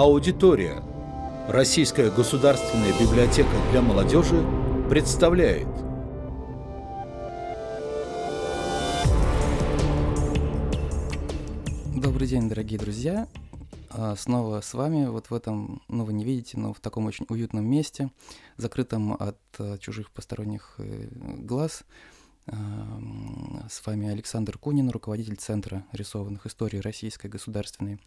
Аудитория. Российская государственная библиотека для молодежи представляет. Добрый день, дорогие друзья. А, снова с вами вот в этом, ну вы не видите, но в таком очень уютном месте, закрытом от э, чужих посторонних э, глаз. С вами Александр Кунин, руководитель Центра рисованных историй Российской государственной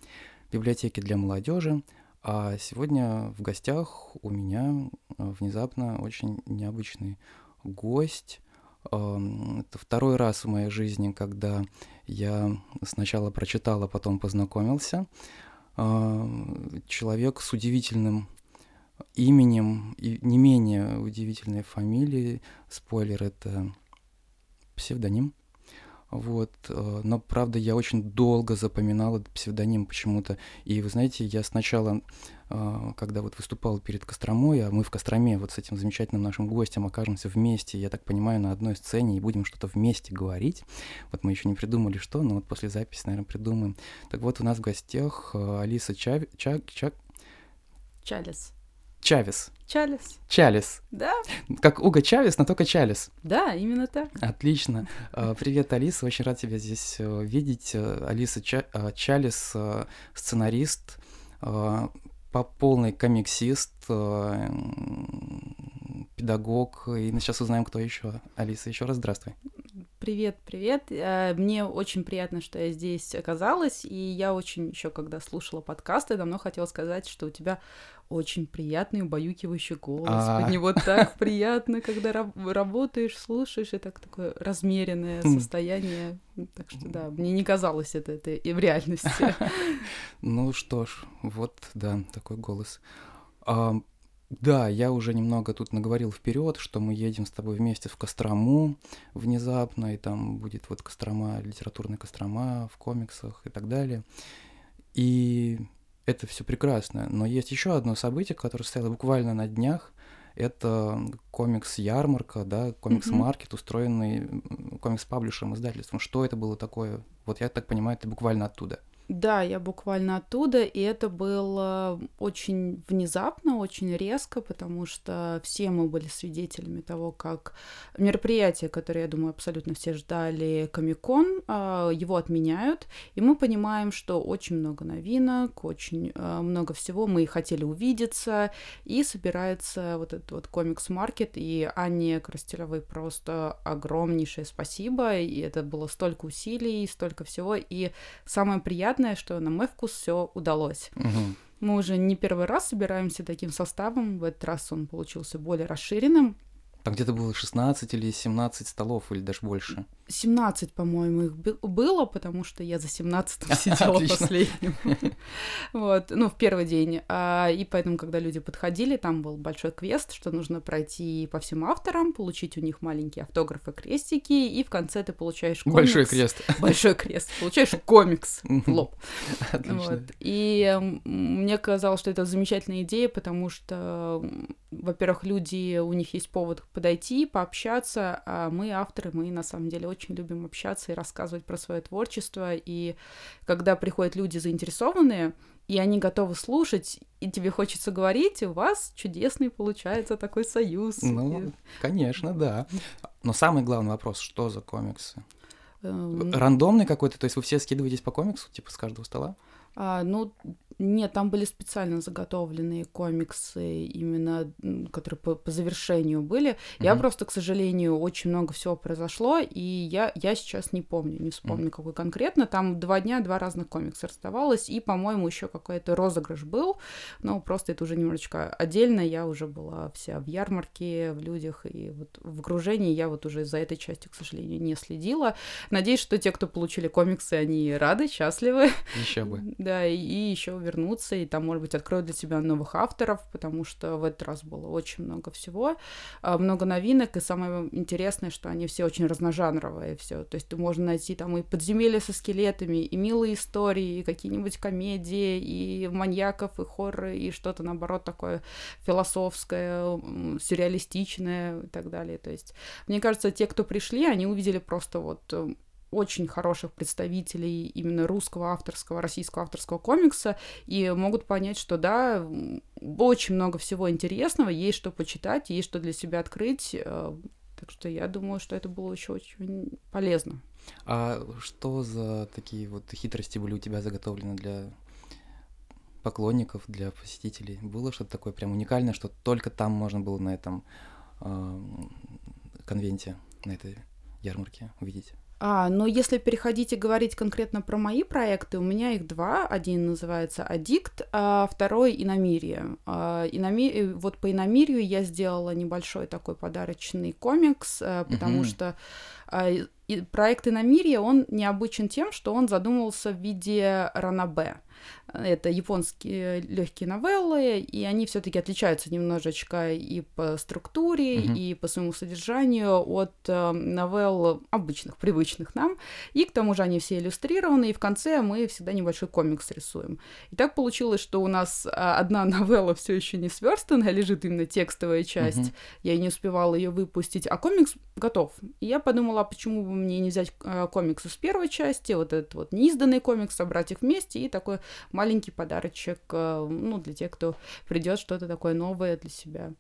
библиотеки для молодежи. А сегодня в гостях у меня э, внезапно очень необычный гость. Это второй раз в моей жизни, когда я сначала прочитал, а потом познакомился. Человек с удивительным именем и не менее удивительной фамилией. Спойлер, это псевдоним. Вот, э, но правда я очень долго запоминал этот псевдоним почему-то. И вы знаете, я сначала, э, когда вот выступал перед Костромой, а мы в Костроме вот с этим замечательным нашим гостем окажемся вместе, я так понимаю, на одной сцене и будем что-то вместе говорить. Вот мы еще не придумали что, но вот после записи, наверное, придумаем. Так вот, у нас в гостях э, Алиса Чав... Ча... Ча... Чалис. Чавес. Чалис. Чалис. Да. Как Уга Чавес, но только Чалис. Да, именно так. Отлично. А, привет, Алиса. Очень рад тебя здесь э, видеть. Э, Алиса Ча э, Чалис, сценарист, по полный комиксист, педагог. И сейчас узнаем, кто еще. Алиса, еще раз здравствуй. Привет, привет. Мне очень приятно, что я здесь оказалась, и я очень еще, когда слушала подкасты, давно хотела сказать, что у тебя очень приятный, убаюкивающий голос. А. Под него так приятно, когда работаешь, слушаешь, и так такое размеренное хм. состояние. Так что да, мне не казалось это, это и в реальности. Ну что ж, вот, да, такой голос. Да, я уже немного тут наговорил вперед, что мы едем с тобой вместе в Кострому внезапно, и там будет вот Кострома, литературная Кострома в комиксах и так далее. И это все прекрасно. Но есть еще одно событие, которое состояло буквально на днях. Это комикс-ярмарка, да, комикс-маркет, устроенный комикс-паблишером, издательством. Что это было такое? Вот я так понимаю, это буквально оттуда. Да, я буквально оттуда, и это было очень внезапно, очень резко, потому что все мы были свидетелями того, как мероприятие, которое, я думаю, абсолютно все ждали, Комикон, а, его отменяют, и мы понимаем, что очень много новинок, очень а, много всего, мы хотели увидеться, и собирается вот этот вот комикс-маркет, и Анне Крастелевой просто огромнейшее спасибо, и это было столько усилий, столько всего, и самое приятное приятное, что на мой вкус все удалось. Угу. Мы уже не первый раз собираемся таким составом. В этот раз он получился более расширенным. Там где-то было 16 или 17 столов, или даже больше. 17, по-моему, их было, потому что я за 17 сидела последним. Вот, ну, в первый день. А, и поэтому, когда люди подходили, там был большой квест, что нужно пройти по всем авторам, получить у них маленькие автографы, крестики, и в конце ты получаешь комикс. Большой крест. Большой крест. Получаешь комикс в лоб. Вот. И мне казалось, что это замечательная идея, потому что, во-первых, люди, у них есть повод подойти, пообщаться, а мы, авторы, мы на самом деле очень любим общаться и рассказывать про свое творчество. И когда приходят люди заинтересованные, и они готовы слушать, и тебе хочется говорить, у вас чудесный получается такой союз. Ну, и... конечно, да. Но самый главный вопрос, что за комиксы? Эм, Рандомный какой-то, то есть вы все скидываетесь по комиксу, типа с каждого стола? А, ну, нет, там были специально заготовленные комиксы, именно которые по, по завершению были. Mm-hmm. Я просто, к сожалению, очень много всего произошло, и я, я сейчас не помню, не вспомню, mm-hmm. какой конкретно. Там два дня, два разных комикса расставалось, и, по-моему, еще какой-то розыгрыш был, но просто это уже немножечко отдельно. Я уже была вся в ярмарке, в людях, и вот в окружении я вот уже за этой частью, к сожалению, не следила. Надеюсь, что те, кто получили комиксы, они рады, счастливы. Еще бы. Да, и еще вернуться, и там, может быть, откроют для себя новых авторов, потому что в этот раз было очень много всего, а, много новинок, и самое интересное, что они все очень разножанровые, все. То есть ты можно найти там и подземелья со скелетами, и милые истории, и какие-нибудь комедии, и маньяков, и хорроры, и что-то, наоборот, такое философское, сюрреалистичное и так далее. То есть, мне кажется, те, кто пришли, они увидели просто вот очень хороших представителей именно русского авторского, российского авторского комикса, и могут понять, что да, очень много всего интересного, есть что почитать, есть что для себя открыть. Э, так что я думаю, что это было еще очень полезно. А что за такие вот хитрости были у тебя заготовлены для поклонников, для посетителей? Было что-то такое прям уникальное, что только там можно было на этом э, конвенте, на этой ярмарке увидеть? А, но если переходить и говорить конкретно про мои проекты, у меня их два. Один называется «Аддикт», а второй «Иномирие». А, иноми... Э, вот по «Иномирию» я сделала небольшой такой подарочный комикс, а, потому угу. что и проект «Иномирие», он необычен тем, что он задумывался в виде ранобе. Это японские легкие новеллы, и они все-таки отличаются немножечко и по структуре, mm-hmm. и по своему содержанию от э, новелл обычных, привычных нам. И к тому же они все иллюстрированы, и в конце мы всегда небольшой комикс рисуем. И так получилось, что у нас а, одна новелла все еще не сверстанная, лежит именно текстовая часть. Mm-hmm. Я не успевала ее выпустить, а комикс готов. И я подумала, а почему бы мне не взять э, комикс из первой части, вот этот вот неизданный комикс, собрать их вместе и такой маленький подарочек, э, ну, для тех, кто придет что-то такое новое для себя.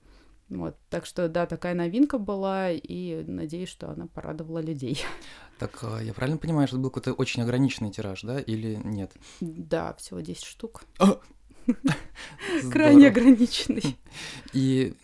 Вот, так что, да, такая новинка была, и надеюсь, что она порадовала людей. Так а, я правильно понимаю, что это был какой-то очень ограниченный тираж, да, или нет? Да, всего 10 штук. А! Крайне ограниченный. И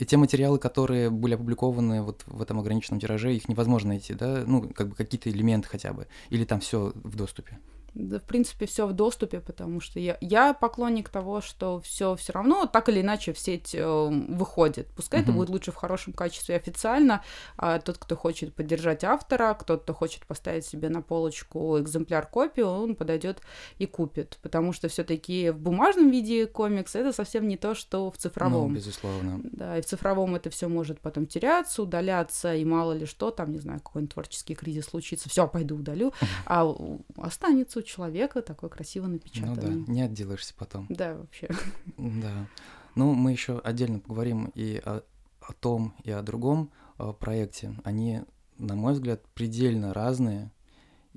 и те материалы, которые были опубликованы вот в этом ограниченном тираже, их невозможно найти, да? Ну, как бы какие-то элементы хотя бы. Или там все в доступе? Да, в принципе, все в доступе, потому что я, я поклонник того, что все все равно так или иначе в сеть э, выходит. Пускай uh-huh. это будет лучше в хорошем качестве официально. А тот, кто хочет поддержать автора, кто-то кто хочет поставить себе на полочку экземпляр копию, он подойдет и купит. Потому что все-таки в бумажном виде комикс это совсем не то, что в цифровом. Ну, безусловно. Да, и в цифровом это все может потом теряться, удаляться, и мало ли что, там, не знаю, какой-нибудь творческий кризис случится, все, пойду удалю, а останется у человека такой красиво напечатанный. Ну да, не отделаешься потом. Да, вообще. Да. Ну, мы еще отдельно поговорим и о, о том, и о другом о проекте. Они, на мой взгляд, предельно разные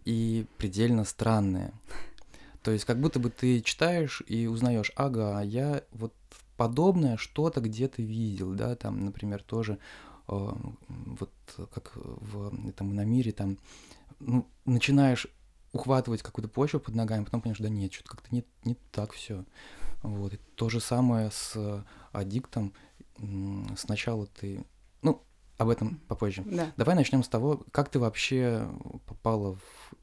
и предельно странные. То есть как будто бы ты читаешь и узнаешь, ага, я вот подобное что-то где-то видел, да, там, например, тоже э, вот как в этом на мире там ну, начинаешь ухватывать какую-то почву под ногами, потом понимаешь, да нет, что-то как-то не, не так все. Вот. И то же самое с аддиктом. Сначала ты... Ну, об этом попозже. Да. Давай начнем с того, как ты вообще попала в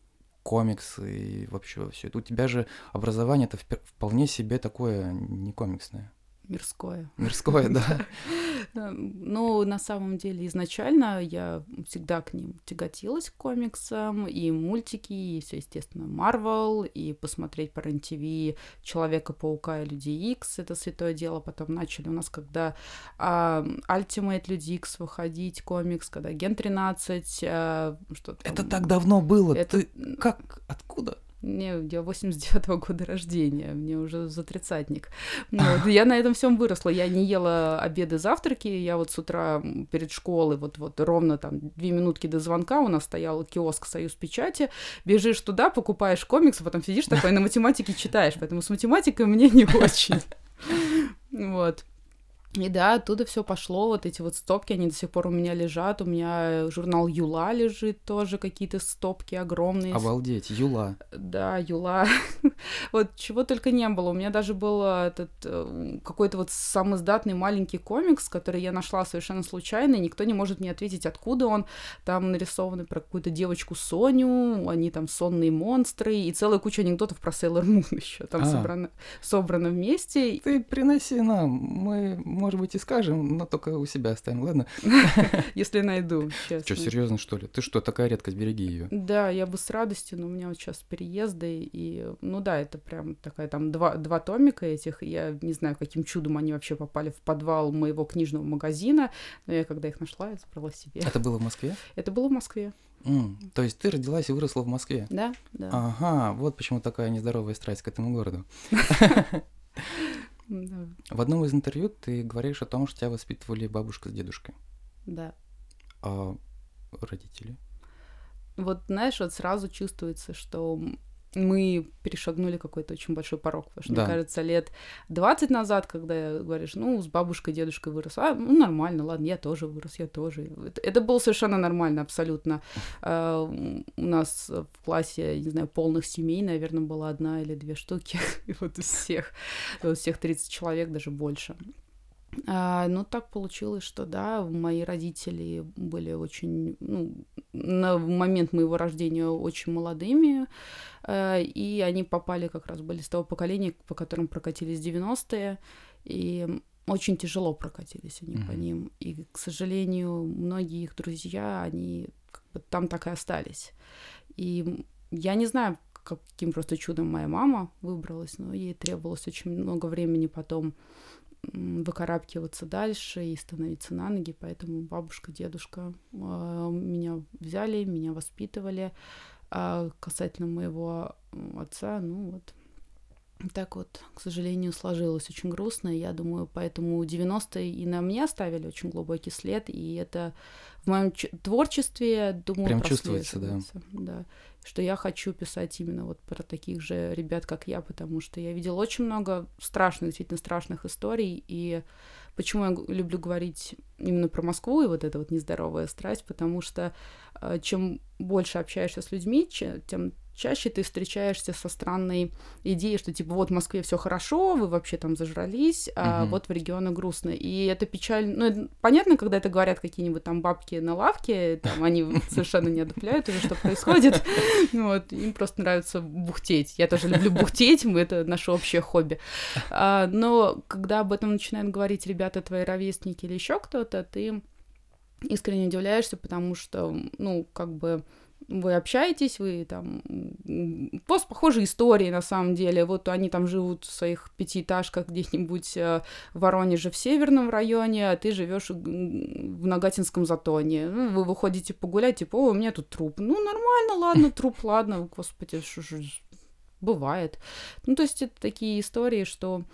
комиксы и вообще все это. У тебя же образование это вполне себе такое не комиксное. Мирское. Мирское, да. Ну, на самом деле, изначально я всегда к ним тяготилась, к комиксам, и мультики, и все, естественно, Марвел, и посмотреть по РЕН-ТВ Человека-паука и Люди Икс, это святое дело. Потом начали у нас, когда а, Ultimate Люди Икс выходить, комикс, когда Ген 13, а, что Это так давно было, это... ты как, откуда? Мне, я 89-го года рождения, мне уже за тридцатник. Вот. Я на этом всем выросла. Я не ела обеды, завтраки. Я вот с утра перед школой, вот, вот ровно там две минутки до звонка у нас стоял киоск «Союз печати». Бежишь туда, покупаешь комикс, а потом сидишь такой на математике читаешь. Поэтому с математикой мне не очень. Вот. И да, оттуда все пошло, вот эти вот стопки, они до сих пор у меня лежат. У меня журнал Юла лежит тоже, какие-то стопки огромные. Обалдеть, Юла. Да, Юла. вот чего только не было. У меня даже был этот э, какой-то вот самый издатный маленький комикс, который я нашла совершенно случайно, и никто не может мне ответить, откуда он. Там нарисованы про какую-то девочку Соню, они там сонные монстры, и целая куча анекдотов про Сейлор Мун еще там а. собрано, собрано вместе. Ты приноси нам, мы может быть, и скажем, но только у себя оставим, ладно? Если найду, честно. Что, серьезно, что ли? Ты что, такая редкость, береги ее. Да, я бы с радостью, но у меня вот сейчас переезды, и, ну да, это прям такая там два, два томика этих, я не знаю, каким чудом они вообще попали в подвал моего книжного магазина, но я когда их нашла, я забрала себе. Это было в Москве? Это было в Москве. Mm, то есть ты родилась и выросла в Москве? Да, да. Ага, вот почему такая нездоровая страсть к этому городу. Да. В одном из интервью ты говоришь о том, что тебя воспитывали бабушка с дедушкой. Да. А родители? вот, знаешь, вот сразу чувствуется, что мы перешагнули какой-то очень большой порог. Потому что, Да. мне кажется, лет 20 назад, когда говоришь, ну, с бабушкой, дедушкой вырос, а, ну, нормально, ладно, я тоже вырос, я тоже. Это, это было совершенно нормально, абсолютно. А, у нас в классе, не знаю, полных семей, наверное, была одна или две штуки. И вот из всех, вот всех 30 человек, даже больше. А, ну, так получилось, что да, мои родители были очень, ну, на момент моего рождения очень молодыми, э, и они попали как раз, были с того поколения, по которым прокатились 90-е, и очень тяжело прокатились они по Мгм. ним. И, к сожалению, многие их друзья, они как бы там так и остались. И я не знаю, каким просто чудом моя мама выбралась, но ей требовалось очень много времени потом выкарабкиваться дальше и становиться на ноги, поэтому бабушка, дедушка а, меня взяли, меня воспитывали. А касательно моего отца, ну вот так вот, к сожалению, сложилось очень грустно. Я думаю, поэтому 90-е и на меня оставили очень глубокий след, и это в моем творчестве, думаю, Прям чувствуется, да. да. Что я хочу писать именно вот про таких же ребят, как я, потому что я видела очень много страшных, действительно страшных историй, и почему я люблю говорить именно про Москву и вот эта вот нездоровая страсть, потому что э, чем больше общаешься с людьми, тем чаще ты встречаешься со странной идеей, что типа вот в Москве все хорошо, вы вообще там зажрались, а Мгм. вот в регионах грустно. И это печально. Ну, это понятно, когда это говорят какие-нибудь там бабки на лавке, там они совершенно не одупляют уже, что происходит. Вот, им просто нравится бухтеть. Я тоже люблю бухтеть, мы это наше общее хобби. А, но когда об этом начинают говорить ребята, твои ровесники или еще кто-то, ты искренне удивляешься, потому что, ну, как бы вы общаетесь, вы там... Просто похожие истории, на самом деле. Вот они там живут в своих пятиэтажках где-нибудь э, в Воронеже в северном районе, а ты живешь в Нагатинском затоне. Ну, вы выходите погулять, типа, о, у меня тут труп. Ну, нормально, ладно, труп, ладно, господи, что же... Бывает. Ну, то есть это такие истории, что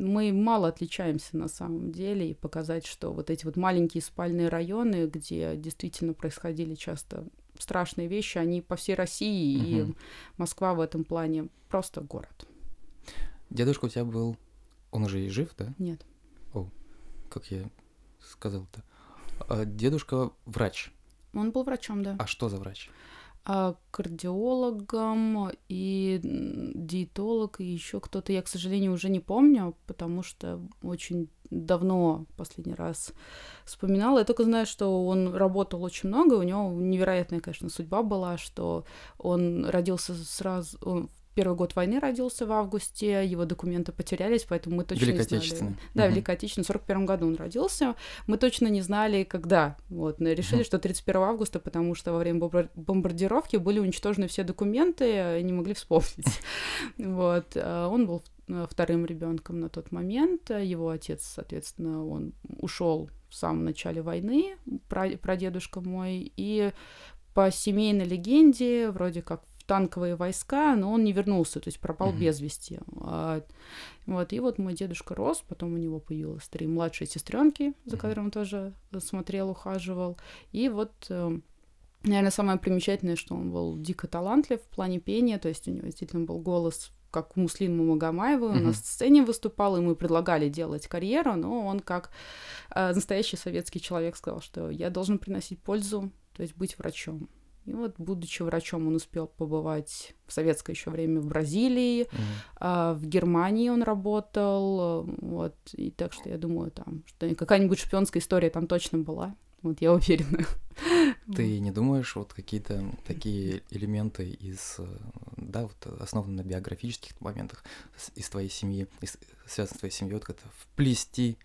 мы мало отличаемся на самом деле, и показать, что вот эти вот маленькие спальные районы, где действительно происходили часто страшные вещи, они по всей России, и Мгм. Москва в этом плане просто город. Дедушка у тебя был, он уже и жив, да? Нет. Как я сказал-то. А дедушка врач. Он был врачом, да. А что за врач? Кардиологом и диетолог, и еще кто-то. Я, к сожалению, уже не помню, потому что очень давно последний раз вспоминала. Я только знаю, что он работал очень много, у него невероятная, конечно, судьба была, что он родился сразу... Он первый год войны родился в августе, его документы потерялись, поэтому мы точно Великой не знали. Отечественной. Да, Мгм. Великой Отечественной, в 41 году он родился. Мы точно не знали, когда. Вот, решили, Мгм. что 31 августа, потому что во время бомбар- бомбардировки были уничтожены все документы, и не могли вспомнить. Вот. а Он был э, вторым ребенком на тот момент. Его отец, соответственно, он ушел в самом начале войны, пра- прадедушка мой, и по семейной легенде, вроде как танковые войска, но он не вернулся, то есть пропал Мгм. без вести. А, Вот, и вот мой дедушка рос, потом у него появилось три младшие сестренки, за Мгм. которым он тоже смотрел, ухаживал. И вот, наверное, самое примечательное, что он был дико талантлив в плане пения, то есть у него действительно был голос как у Муслима Магомаева, он на сцене выступал, и мы предлагали делать карьеру, но он как э, настоящий советский человек сказал, что я должен приносить пользу, то есть быть врачом. И вот, будучи врачом, он успел побывать в советское еще время в Бразилии, Мгм. а, в Германии он работал, э, вот, и так что я думаю, там, что какая-нибудь шпионская история там точно была, вот, я уверена. Ты не думаешь, вот какие-то такие элементы из, э, да, вот основаны на биографических моментах из твоей семьи, из, связанных с твоей семьей, вот как-то вплести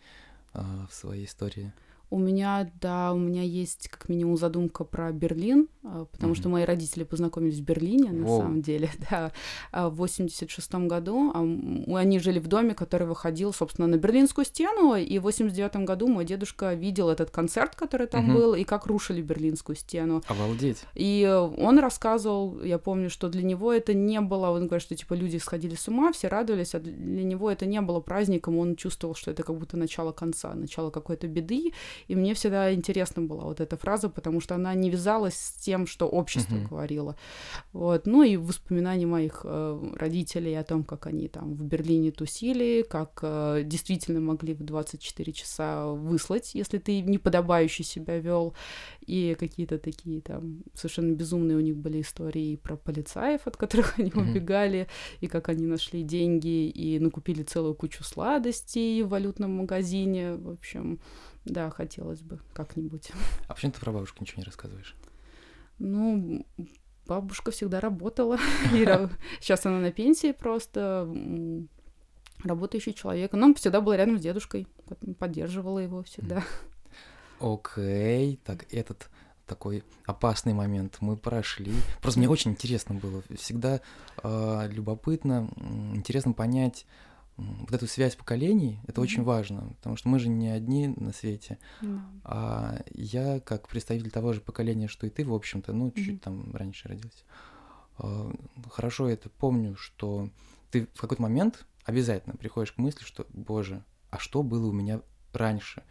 а, в своей истории? У меня, да, у меня есть как минимум задумка про Берлин, а, потому Мгм. что мои родители познакомились в Берлине, на Воу. самом деле, да, а, в 86 году. А, Они жили в доме, который выходил, собственно, на Берлинскую стену, и в 89 году мой дедушка видел этот концерт, который там Мгм. был, и как рушили Берлинскую стену. Обалдеть. И он рассказывал, я помню, что для него это не было, он говорит, что типа люди сходили с ума, все радовались, а для него это не было праздником, он чувствовал, что это как будто начало конца, начало какой-то беды. И мне всегда интересна была вот эта фраза, потому что она не вязалась с тем, что общество Мгм. говорило. Вот. Ну и воспоминания моих э, родителей о том, как они там в Берлине тусили, как э, действительно могли в 24 часа выслать, если ты неподобающе себя вел, и какие-то такие там совершенно безумные у них были истории про полицаев, от которых они Мгм. убегали, и как они нашли деньги и накупили целую кучу сладостей в валютном магазине. В общем, да, хотелось бы как-нибудь. А почему ты про бабушку ничего не рассказываешь? Ну, бабушка всегда работала. Сейчас она на пенсии просто. Работающий человек. Но он всегда был рядом с дедушкой. Поддерживала его всегда. Окей, так этот такой опасный момент мы прошли. Просто мне очень интересно было, всегда э, любопытно, интересно понять вот эту связь поколений. Это очень Мгм. важно, потому что мы же не одни на свете. Да. А я, как представитель того же поколения, что и ты, в общем-то, ну, чуть Мгм. там раньше родился, а, хорошо это помню, что ты в какой-то момент обязательно приходишь к мысли, что, боже, а что было у меня раньше?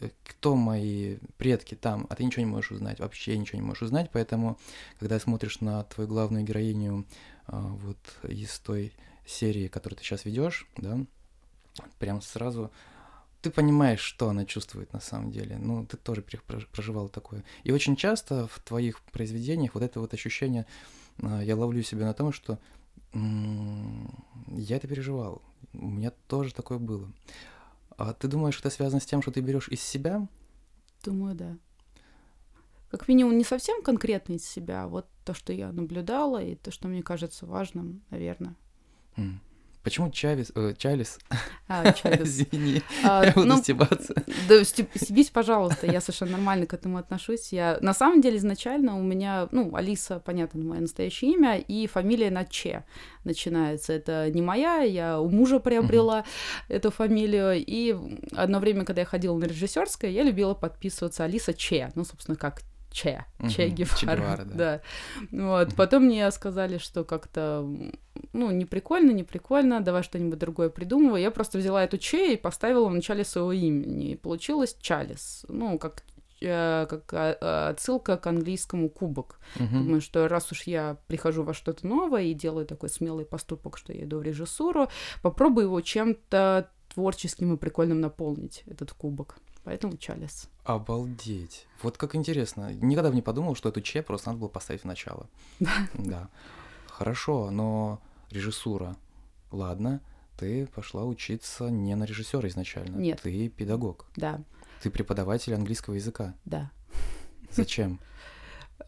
Э, Кто мои предки там? А ты ничего не можешь узнать, вообще ничего не можешь узнать, поэтому, когда смотришь на твою главную героиню а, вот из той серии, которую ты сейчас ведешь, да, прям сразу ты понимаешь, что она чувствует на самом деле. Ну, ты тоже проживал такое. И очень часто в твоих произведениях вот это вот ощущение, а, я ловлю себя на том, что я это переживал. У меня тоже такое было. А ты думаешь, это связано с тем, что ты берешь из себя? Думаю, да. Как минимум, не совсем конкретно из себя, а вот то, что я наблюдала, и то, что мне кажется важным, наверное. Почему Чавес, э, Чалис, А, Чавес. извини, А, я буду ну, стебаться. Да, стеб- стебись, пожалуйста, я совершенно нормально к этому отношусь. Я на самом деле изначально у меня, ну, Алиса, понятно, мое настоящее имя, и фамилия на Че начинается. Это не моя, я у мужа приобрела эту фамилию. И одно время, когда я ходила на режиссерское, я любила подписываться Алиса Че. Ну, собственно, как Че, Че Мгм, Гевара. Че Гевара, да. да. Вот. Потом мне сказали, что как-то, ну, не прикольно, не прикольно, давай что-нибудь другое придумывай. Я просто взяла эту Че и поставила в начале своего имени. И получилось Чалис. Ну, как э, как а, а, отсылка к английскому кубок. Мгм. Думаю, что раз уж я прихожу во что-то новое и делаю такой смелый поступок, что я иду в режиссуру, попробую его чем-то творческим и прикольным наполнить, этот кубок. Поэтому Чалис. Обалдеть. Вот как интересно. Никогда бы не подумал, что эту Че просто надо было поставить в начало. Да. Хорошо, но режиссура. Ладно, ты пошла учиться не на режиссера изначально. Нет. Ты педагог. Да, Ты преподаватель английского языка. да. Зачем?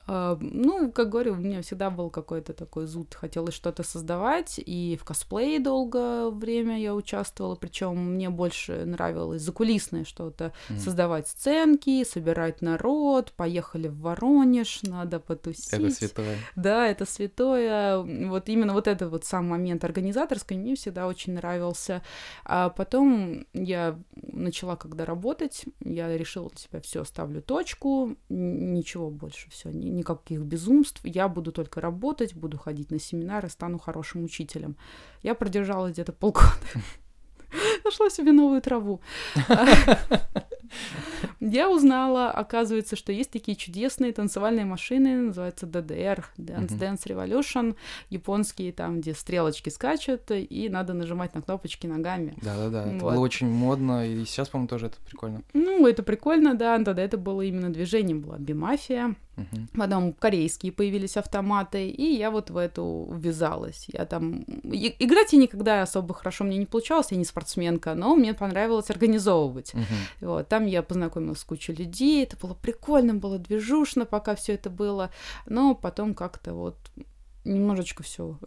А, Ну, как говорю, у меня всегда был какой-то такой зуд, хотелось что-то создавать, и в косплее долгое время я участвовала, причем мне больше нравилось закулисное что-то, М. создавать сценки, собирать народ, поехали в Воронеж, надо потусить. Это святое. Да, это святое. Вот именно вот этот вот сам момент организаторской мне всегда очень нравился. А потом я начала когда работать, я решила для себя все, ставлю точку, ничего больше, все, никаких безумств. Я буду только работать, буду ходить на семинары, стану хорошим учителем. Я продержалась где-то полгода. Нашла себе новую траву. Я узнала, оказывается, что есть такие чудесные танцевальные машины, называются DDR, Dance Мгм. Dance Revolution, японские, там, где стрелочки скачут, и надо нажимать на кнопочки ногами. Да-да-да. Это было очень модно, и сейчас, по-моему, тоже это прикольно. Ну, это прикольно, да, тогда это было именно движением, была бимафия. Мгм. Потом корейские появились автоматы, и я вот в эту ввязалась. Я там... и- Играть я никогда особо хорошо мне не получалось, я не спортсменка, но мне понравилось организовывать. Мгм. Вот, там я познакомилась с кучей людей, это было прикольно, было движушно, пока все это было, но потом как-то вот немножечко все,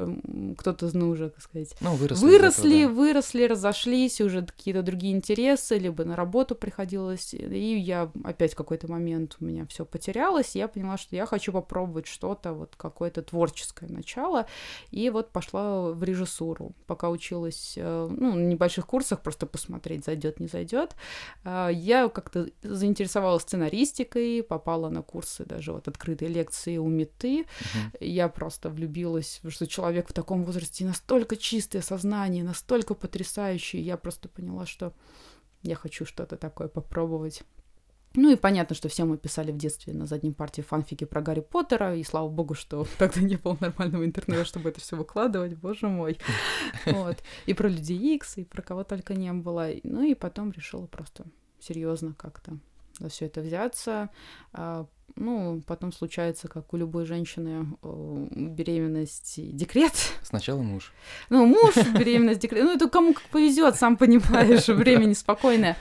кто-то, ну, уже, как сказать, Ну, выросли. выросли, этого, да. выросли, разошлись, уже какие-то другие интересы, либо на работу приходилось, и я опять в какой-то момент у меня все потерялось, и я поняла, что я хочу попробовать что-то, вот какое-то творческое начало, и вот пошла в режиссуру, пока училась, э, ну, на небольших курсах, просто посмотреть, зайдет, не зайдет. А, Я как-то заинтересовалась сценаристикой, попала на курсы даже вот открытые лекции у Меты, Мгм. я просто влюбилась, что человек в таком возрасте настолько чистое сознание, настолько потрясающий. Я просто поняла, что я хочу что-то такое попробовать. Ну и понятно, что все мы писали в детстве на заднем партии фанфики про Гарри Поттера, и слава богу, что тогда не было нормального интернета, чтобы это все выкладывать, боже мой. Вот. И про Людей Икс, и про кого только не было. Ну и потом решила просто серьезно как-то за все это взяться. А, ну, потом случается, как у любой женщины, беременность и декрет. Сначала муж. Ну, муж, беременность, декрет. Ну, это кому как повезет, сам понимаешь, время неспокойное.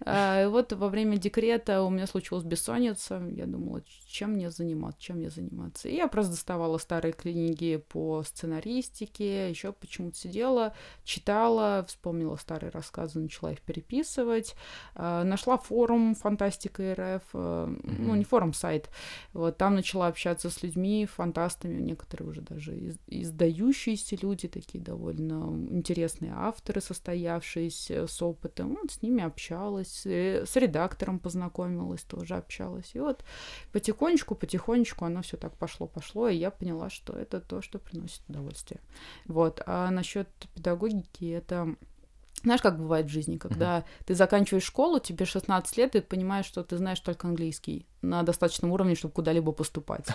А, и вот во время декрета у меня случилась бессонница. Я думала, чем мне заниматься, чем мне заниматься. И я просто доставала старые книги по сценаристике, еще почему-то сидела, читала, вспомнила старые рассказы, начала их переписывать. А, нашла форум «Фантастика РФ», ну, не форум, сайт, сайт. Вот там начала общаться с людьми, фантастами, некоторые уже даже из, издающиеся люди, такие довольно интересные авторы, состоявшиеся с опытом. Вот с ними общалась, э, с редактором познакомилась, тоже общалась. И вот потихонечку, потихонечку оно все так пошло-пошло, и я поняла, что это то, что приносит удовольствие. Вот. А насчет педагогики это знаешь, как бывает в жизни, когда uh-huh. ты заканчиваешь школу, тебе 16 лет, и понимаешь, что ты знаешь только английский на достаточном уровне, чтобы куда-либо поступать.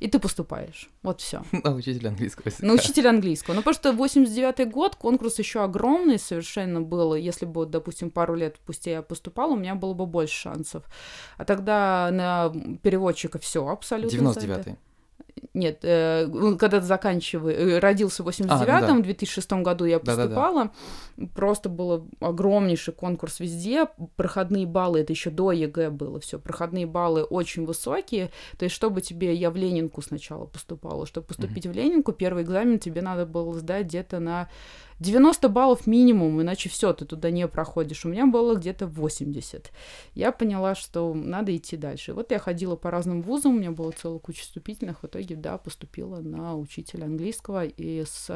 И ты поступаешь. Вот все. На учителя английского языка. На учителя английского. Ну, потому что 89 год, конкурс еще огромный совершенно был. Если бы, допустим, пару лет пусть я поступала, у меня было бы больше шансов. А тогда на переводчика все абсолютно. 99-й. Нет, э, когда ты заканчиваешь, э, родился в 89-м, а, ну да. в 2006 году я поступала, Да-да-да. просто был огромнейший конкурс везде, проходные баллы, это еще до ЕГЭ было все, проходные баллы очень высокие, то есть чтобы тебе, я в Ленинку сначала поступала, чтобы поступить mm-hmm. в Ленинку, первый экзамен тебе надо было сдать где-то на 90 баллов минимум, иначе все, ты туда не проходишь. У меня было где-то 80. Я поняла, что надо идти дальше. Вот я ходила по разным вузам, у меня было целая куча вступительных. В итоге, да, поступила на учителя английского. И с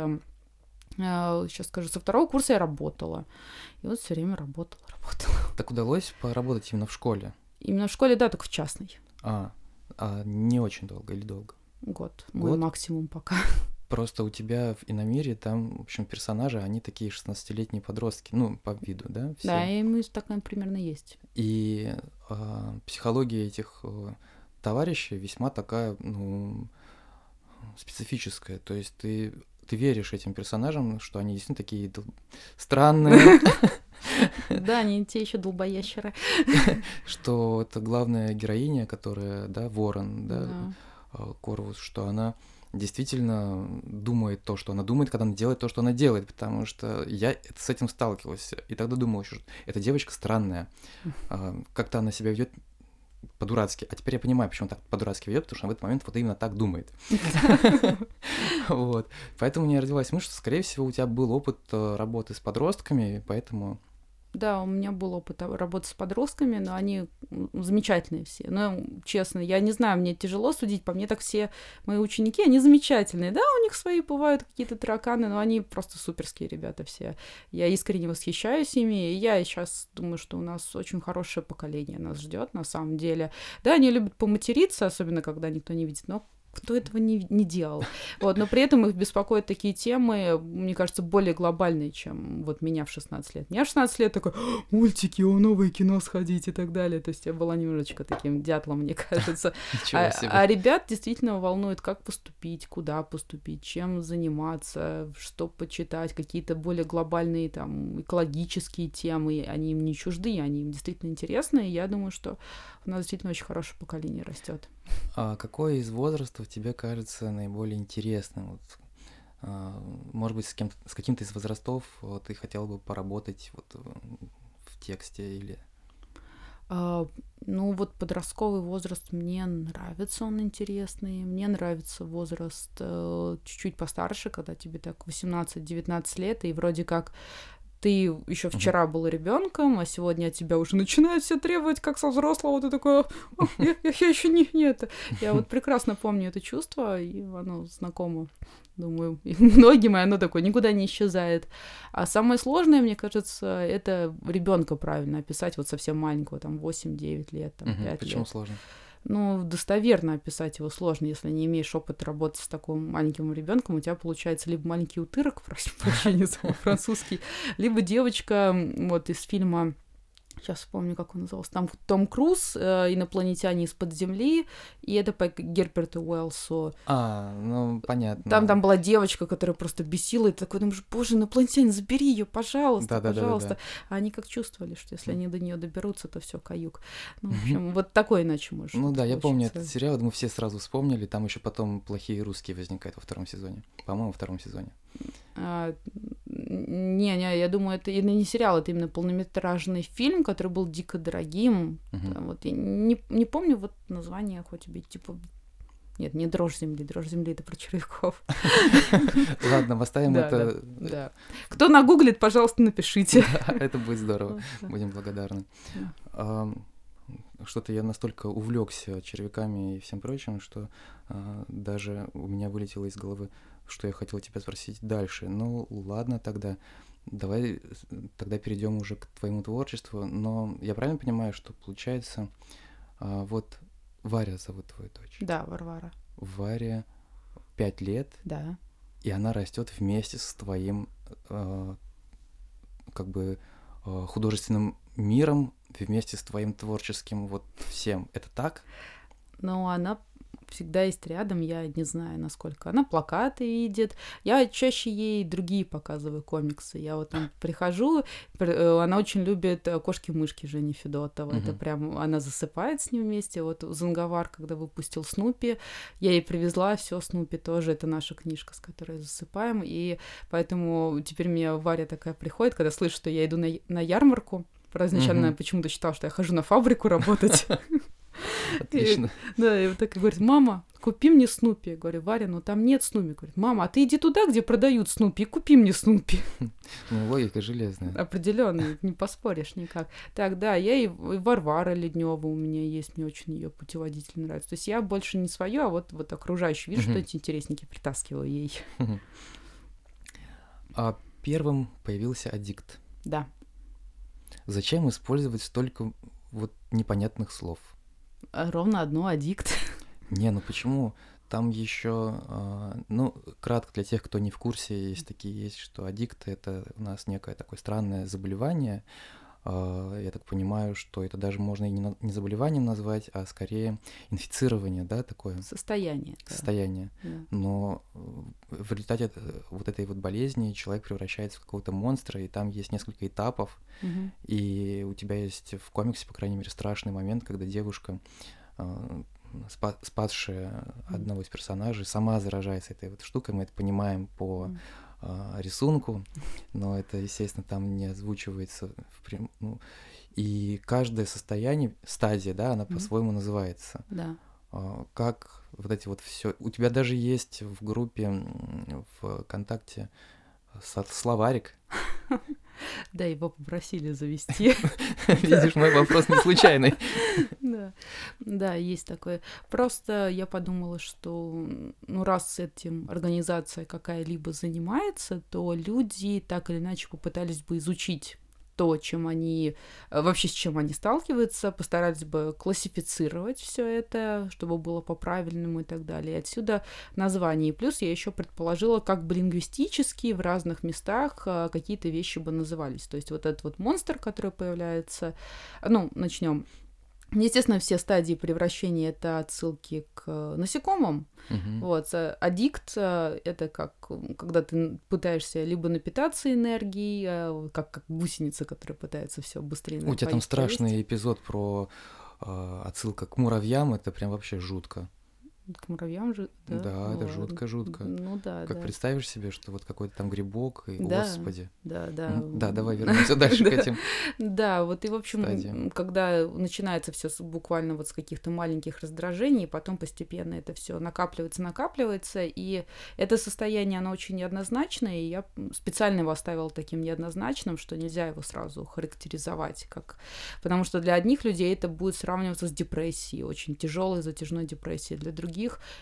сейчас э, скажу, со второго курса я работала. И вот все время работала, работала. Так удалось поработать именно в школе? Именно в школе, да, только в частной. А, а не очень долго или долго? Год. Мой Год? максимум пока. Просто у тебя в Иномире там, в общем, персонажи, они такие 16-летние подростки, ну, по виду, да? Все. Да, и мы такая примерно есть. И э, психология этих э, товарищей весьма такая, ну, специфическая. То есть ты, ты веришь этим персонажам, что они действительно такие странные. Да, они те еще долбоящеры. Что это главная героиня, которая, да, Ворон, да, а, Корвус, что она действительно думает то, что она думает, когда она делает то, что она делает, потому что я с этим сталкивался. И тогда думал, что эта девочка странная. А, как-то она себя ведет по-дурацки. А теперь я понимаю, почему так по-дурацки ведет, потому что она в этот момент вот именно так думает. Вот. Поэтому у меня родилась мысль, что, скорее всего, у тебя был опыт э, работы с подростками, поэтому да, у меня был опыт работы с подростками, но они замечательные все. Но, честно, я не знаю, мне тяжело судить, по мне так все мои ученики, они замечательные. Да, у них свои бывают какие-то тараканы, но они просто суперские ребята все. Я искренне восхищаюсь ими, и я сейчас думаю, что у нас очень хорошее поколение нас ждет на самом деле. Да, они любят поматериться, особенно когда никто не видит, но кто этого не, не делал. Вот, но при этом их беспокоят такие темы, мне кажется, более глобальные, чем вот меня в 16 лет. Меня в 16 лет такой, мультики, о, новое кино сходить и так далее. То есть я была немножечко таким дятлом, мне кажется. А, а ребят действительно волнует, как поступить, куда поступить, чем заниматься, что почитать, какие-то более глобальные там экологические темы, они им не чужды, они им действительно интересны, и я думаю, что у нас действительно очень хорошее поколение растет. А какой из возрастов тебе кажется наиболее интересным? Вот, а, может быть, с, кем с каким-то из возрастов вот, ты хотел бы поработать вот, в тексте или... А, ну вот подростковый возраст мне нравится, он интересный. Мне нравится возраст э, чуть-чуть постарше, когда тебе так 18-19 лет, и вроде как ты еще вчера был ребенком, а сегодня от тебя уже начинают все требовать, как со взрослого. Ты такой, я, я, я еще не, не это. Я вот прекрасно помню это чувство, и оно знакомо. Думаю, и многим, и оно такое никуда не исчезает. А самое сложное, мне кажется, это ребенка правильно описать, вот совсем маленького, там 8-9 лет, там, 5 лет. Почему сложно? Ну, достоверно описать его сложно, если не имеешь опыта работы с таким маленьким ребенком, у тебя получается либо маленький утырок, прошу прощения за французский, либо девочка вот из фильма Сейчас вспомню, как он назывался. Там Том Круз, э, инопланетяне из-под земли, и это по Герберту Уэллсу. А, ну, понятно. Там, там была девочка, которая просто бесила, и ты такой думаешь, боже, инопланетяне, забери ее, пожалуйста, Да-да-да-да-да. пожалуйста. А они как чувствовали, что если они до нее доберутся, то все каюк. Ну, в общем, вот такой иначе может Ну да, я помню этот сериал, мы все сразу вспомнили, там еще потом плохие русские возникают во втором сезоне. По-моему, во втором сезоне. Не, не, я думаю, это именно не сериал, это именно полнометражный фильм, который был дико дорогим. Мгм. Да, Вот я не, не помню вот название, хоть убить, типа... Нет, не дрожь земли, дрожь земли это про червяков. Ладно, оставим Да, это. Да. Кто нагуглит, пожалуйста, напишите. Да, Это будет здорово. Да. Будем благодарны. Да. Что-то я настолько увлекся червяками и всем прочим, что а, даже у меня вылетело из головы, что я хотел тебя спросить дальше. Ну, ладно тогда. Давай тогда перейдем уже к твоему творчеству. Но я правильно понимаю, что получается, а, вот Варя зовут твою дочь. Да, Варвара. Варе пять лет, Да. и она растет вместе с твоим э, как бы э, художественным миром, вместе с твоим творческим вот всем. Это так? Но она всегда есть рядом, я не знаю, насколько. Она плакаты видит. Я чаще ей другие показываю комиксы. Я вот там прихожу, пр- э, она очень любит э, «Кошки-мышки» Жени Федотова. Это Мгм. прям, она засыпает с ним вместе. Вот Занговар, когда выпустил Снупи, я ей привезла все Снупи тоже. Это наша книжка, с которой засыпаем. И поэтому теперь мне Варя такая приходит, когда слышит, что я иду на, на ярмарку. Изначально Мгм. почему-то считала, что я хожу на фабрику работать. Отлично. Да, и вот так и говорит, мама, купи мне Снупи. Я говорю, Варя, ну там нет Снупи. Говорит, мама, а ты иди туда, где продают Снупи, и купи мне Снупи. Ну, логика железная. Определенно, не поспоришь никак. Так, да, я и, и Варвара Леднева у меня есть, мне очень ее путеводитель нравится. То есть я больше не свое, а вот, вот окружающий. Вижу, что эти интересники притаскиваю ей. А первым появился аддикт. Да. Зачем использовать столько вот непонятных слов? А Ровно одно аддикт. Не, ну почему? Там еще, ну, кратко для тех, кто не в курсе, есть такие есть, что аддикты это у нас некое такое странное заболевание. А, Я так понимаю, что это даже можно и не, заболеванием назвать, а скорее инфицирование, да, такое Состояние. состояние. да. Но э, в результате э, вот этой вот болезни человек превращается в какого-то монстра, и там есть несколько этапов, Мгм. и у тебя есть в комиксе, по крайней мере, страшный момент, когда девушка, спа- спасшая одного из персонажей, сама заражается этой вот штукой. Мы это понимаем по Мгм. Э, рисунку, но это, естественно, там не озвучивается. В прям- ну, и каждое состояние, стадия, да, она Мгм. по-своему называется. Да. А, Как вот эти вот все. У тебя даже есть в группе ВКонтакте словарик. Да, его попросили завести. Видишь, мой вопрос не случайный. Да, да, есть такое. Просто я подумала, что ну раз этим организация какая-либо занимается, то люди так или иначе попытались бы изучить то, чем они э, вообще с чем они сталкиваются, постарались бы классифицировать все это, чтобы было по-правильному и так далее. Отсюда название. И плюс я еще предположила, как бы лингвистически в разных местах э, какие-то вещи бы назывались. То есть вот этот вот монстр, который появляется, ну, начнем. Естественно, все стадии превращения это отсылки к насекомым. Мгм. Вот, э, аддикт э, это как когда ты пытаешься либо напитаться энергией, э, как, как гусеница, которая пытается все быстрее. У тебя там страшный эпизод про э, отсылка к муравьям, это прям вообще жутко. К муравьям же. Да, Да, это ладно. жутко-жутко. Ну да, Как да. представишь себе, что вот какой-то там грибок, и, Да. господи. Да, да. Мгм. Да, давай вернемся дальше к этим. Да, вот и, в общем, когда начинается все буквально вот с каких-то маленьких раздражений, потом постепенно это все накапливается, накапливается, и это состояние, оно очень неоднозначное, и я специально его оставила таким неоднозначным, что нельзя его сразу характеризовать, как... потому что для одних людей это будет сравниваться с депрессией, очень тяжелой, затяжной депрессией, для других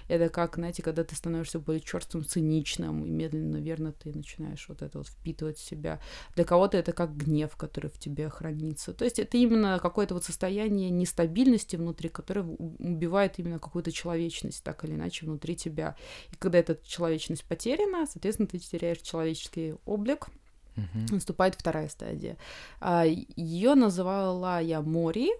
это как, знаете, когда ты становишься более черствым, циничным, и медленно, верно ты начинаешь вот это вот впитывать в себя. Для кого-то это как гнев, который в тебе хранится. То есть это именно какое-то вот состояние нестабильности внутри, которое убивает именно какую-то человечность, так или иначе, внутри тебя. И когда эта человечность потеряна, соответственно, ты теряешь человеческий облик, Мгм. наступает вторая стадия. Ее называла я Мори,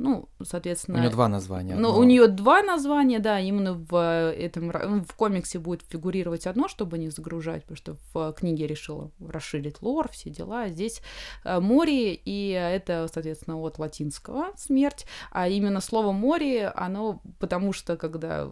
ну, У соответственно... нее два названия. Ну, одно- у нее два названия, да, именно в э, этом ну, в комиксе будет фигурировать одно, чтобы не загружать, потому что в книге решила расширить лор, все дела. А Здесь э, Мори, и это, соответственно, от латинского смерть, а именно слово Мори, оно, потому что когда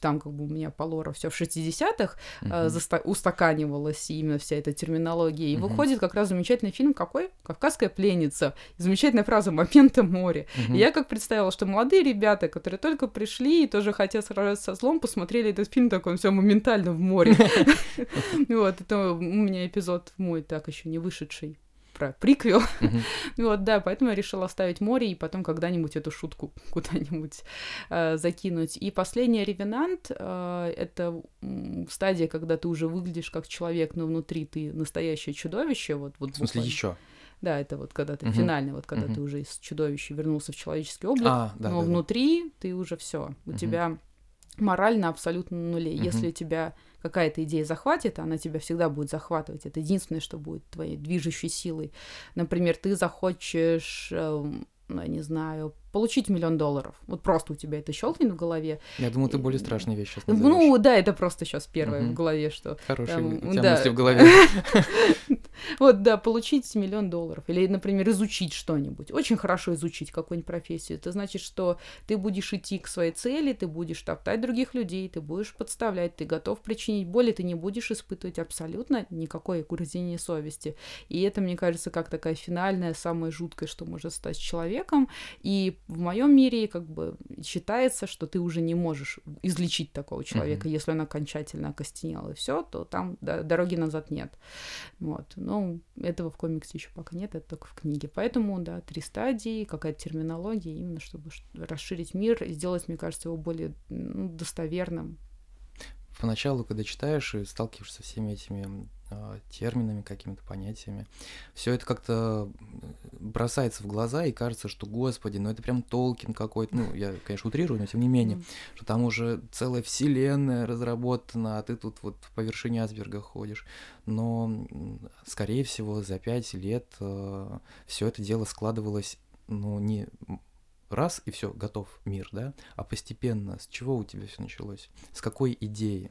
там как бы у меня по лору все в 60-х, э, Мгм. заста- устаканивалась именно вся эта терминология. И Мгм. выходит как раз замечательный фильм какой? «Кавказская пленница». Замечательная фраза «Момента море». Мгм. И я как представила, что молодые ребята, которые только пришли и тоже хотят сражаться со злом, посмотрели этот фильм такой, все моментально в море. Вот, это у меня эпизод мой так еще не вышедший про приквел. Мгм. Вот, да, поэтому я решила оставить море и потом когда-нибудь эту шутку куда-нибудь э, закинуть. И последний ревенант э, это стадия, когда ты уже выглядишь как человек, но внутри ты настоящее чудовище. Вот, вот В смысле, еще. Да, это вот когда ты Мгм. финальный, вот когда Мгм. ты уже из чудовища вернулся в человеческий облик, А, да, но да, да. внутри ты уже все. У Мгм. тебя мораль на абсолютно нуле. Мгм. Если тебя какая-то идея захватит, она тебя всегда будет захватывать. Это единственное, что будет твоей движущей силой. Например, ты захочешь, эм, ну, я не знаю, получить миллион долларов. Вот просто у тебя это щелкнет в голове. Я думаю, ты более страшные вещи сейчас Ну, да, это просто сейчас первое Мгм. в голове, что Хорошие там, у тебя да. мысли в голове. Вот, да, получить миллион долларов. Или, например, изучить что-нибудь. Очень хорошо изучить какую-нибудь профессию. Это значит, что ты будешь идти к своей цели, ты будешь топтать других людей, ты будешь подставлять, ты готов причинить боль, и ты не будешь испытывать абсолютно никакой угрызения совести. И это, мне кажется, как такая финальная, самая жуткая, что может стать человеком. И в моем мире как бы считается, что ты уже не можешь излечить такого человека, если он окончательно окостенел и все, то там да, дороги назад нет. Вот. Но этого в комиксе еще пока нет, это только в книге. Поэтому, да, три стадии, какая-то терминология, именно чтобы расширить мир и сделать, мне кажется, его более ну, достоверным. Поначалу, когда читаешь и сталкиваешься со всеми этими терминами, какими-то понятиями, все это как-то бросается в глаза и кажется, что, господи, ну это прям Толкин какой-то, ну, я, конечно, утрирую, но тем не менее, что там уже целая вселенная разработана, а ты тут вот по вершине айсберга ходишь. Но, скорее всего, за пять лет все это дело складывалось, ну, не раз и все, готов мир, да, а постепенно. С чего у тебя все началось? С какой идеи?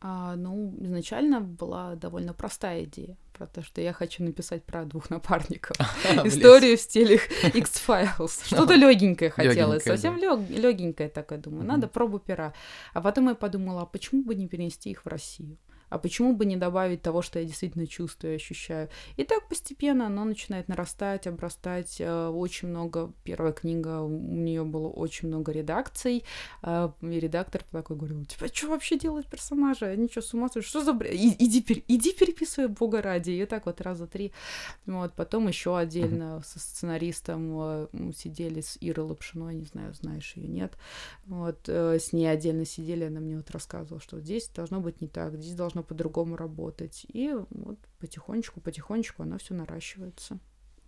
А, ну, изначально была довольно простая идея про то, что я хочу написать про двух напарников. Историю в стиле X-Files. Что-то легенькое хотелось. Совсем легенькое такое, думаю. Надо пробу пера. А потом я подумала, а почему бы не перенести их в Россию? А почему бы не добавить того, что я действительно чувствую и ощущаю? И так постепенно оно начинает нарастать, обрастать. э, Очень много. Первая книга, у нее было очень много редакций. э, И редактор такой говорил, тебя что вообще делать персонажа? Ничего, с ума сошел? Что за бред? Иди, пер- иди переписывай, бога ради. И так вот раза три. Вот, потом еще отдельно со сценаристом э, сидели с Ирой Лапшиной, не знаю, знаешь ее, нет. Вот, э, с ней отдельно сидели, она мне вот рассказывала, что здесь должно быть не так, здесь должно по-другому работать. И вот потихонечку, потихонечку оно все наращивается.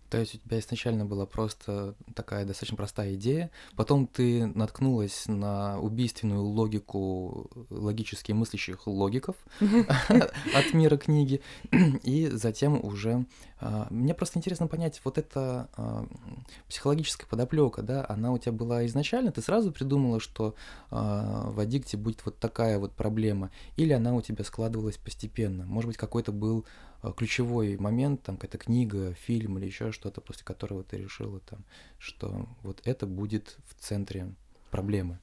То есть у тебя изначально была просто такая достаточно простая идея, потом ты наткнулась на убийственную логику логически мыслящих логиков от мира книги, и затем уже... а, Мне просто интересно понять, вот эта а, психологическая подоплека, да, она у тебя была изначально, ты сразу придумала, что а, в аддикте будет вот такая вот проблема, или она у тебя складывалась постепенно? Может быть, какой-то был ключевой момент, там какая-то книга, фильм или еще что-то, после которого ты решила там, что вот это будет в центре проблемы.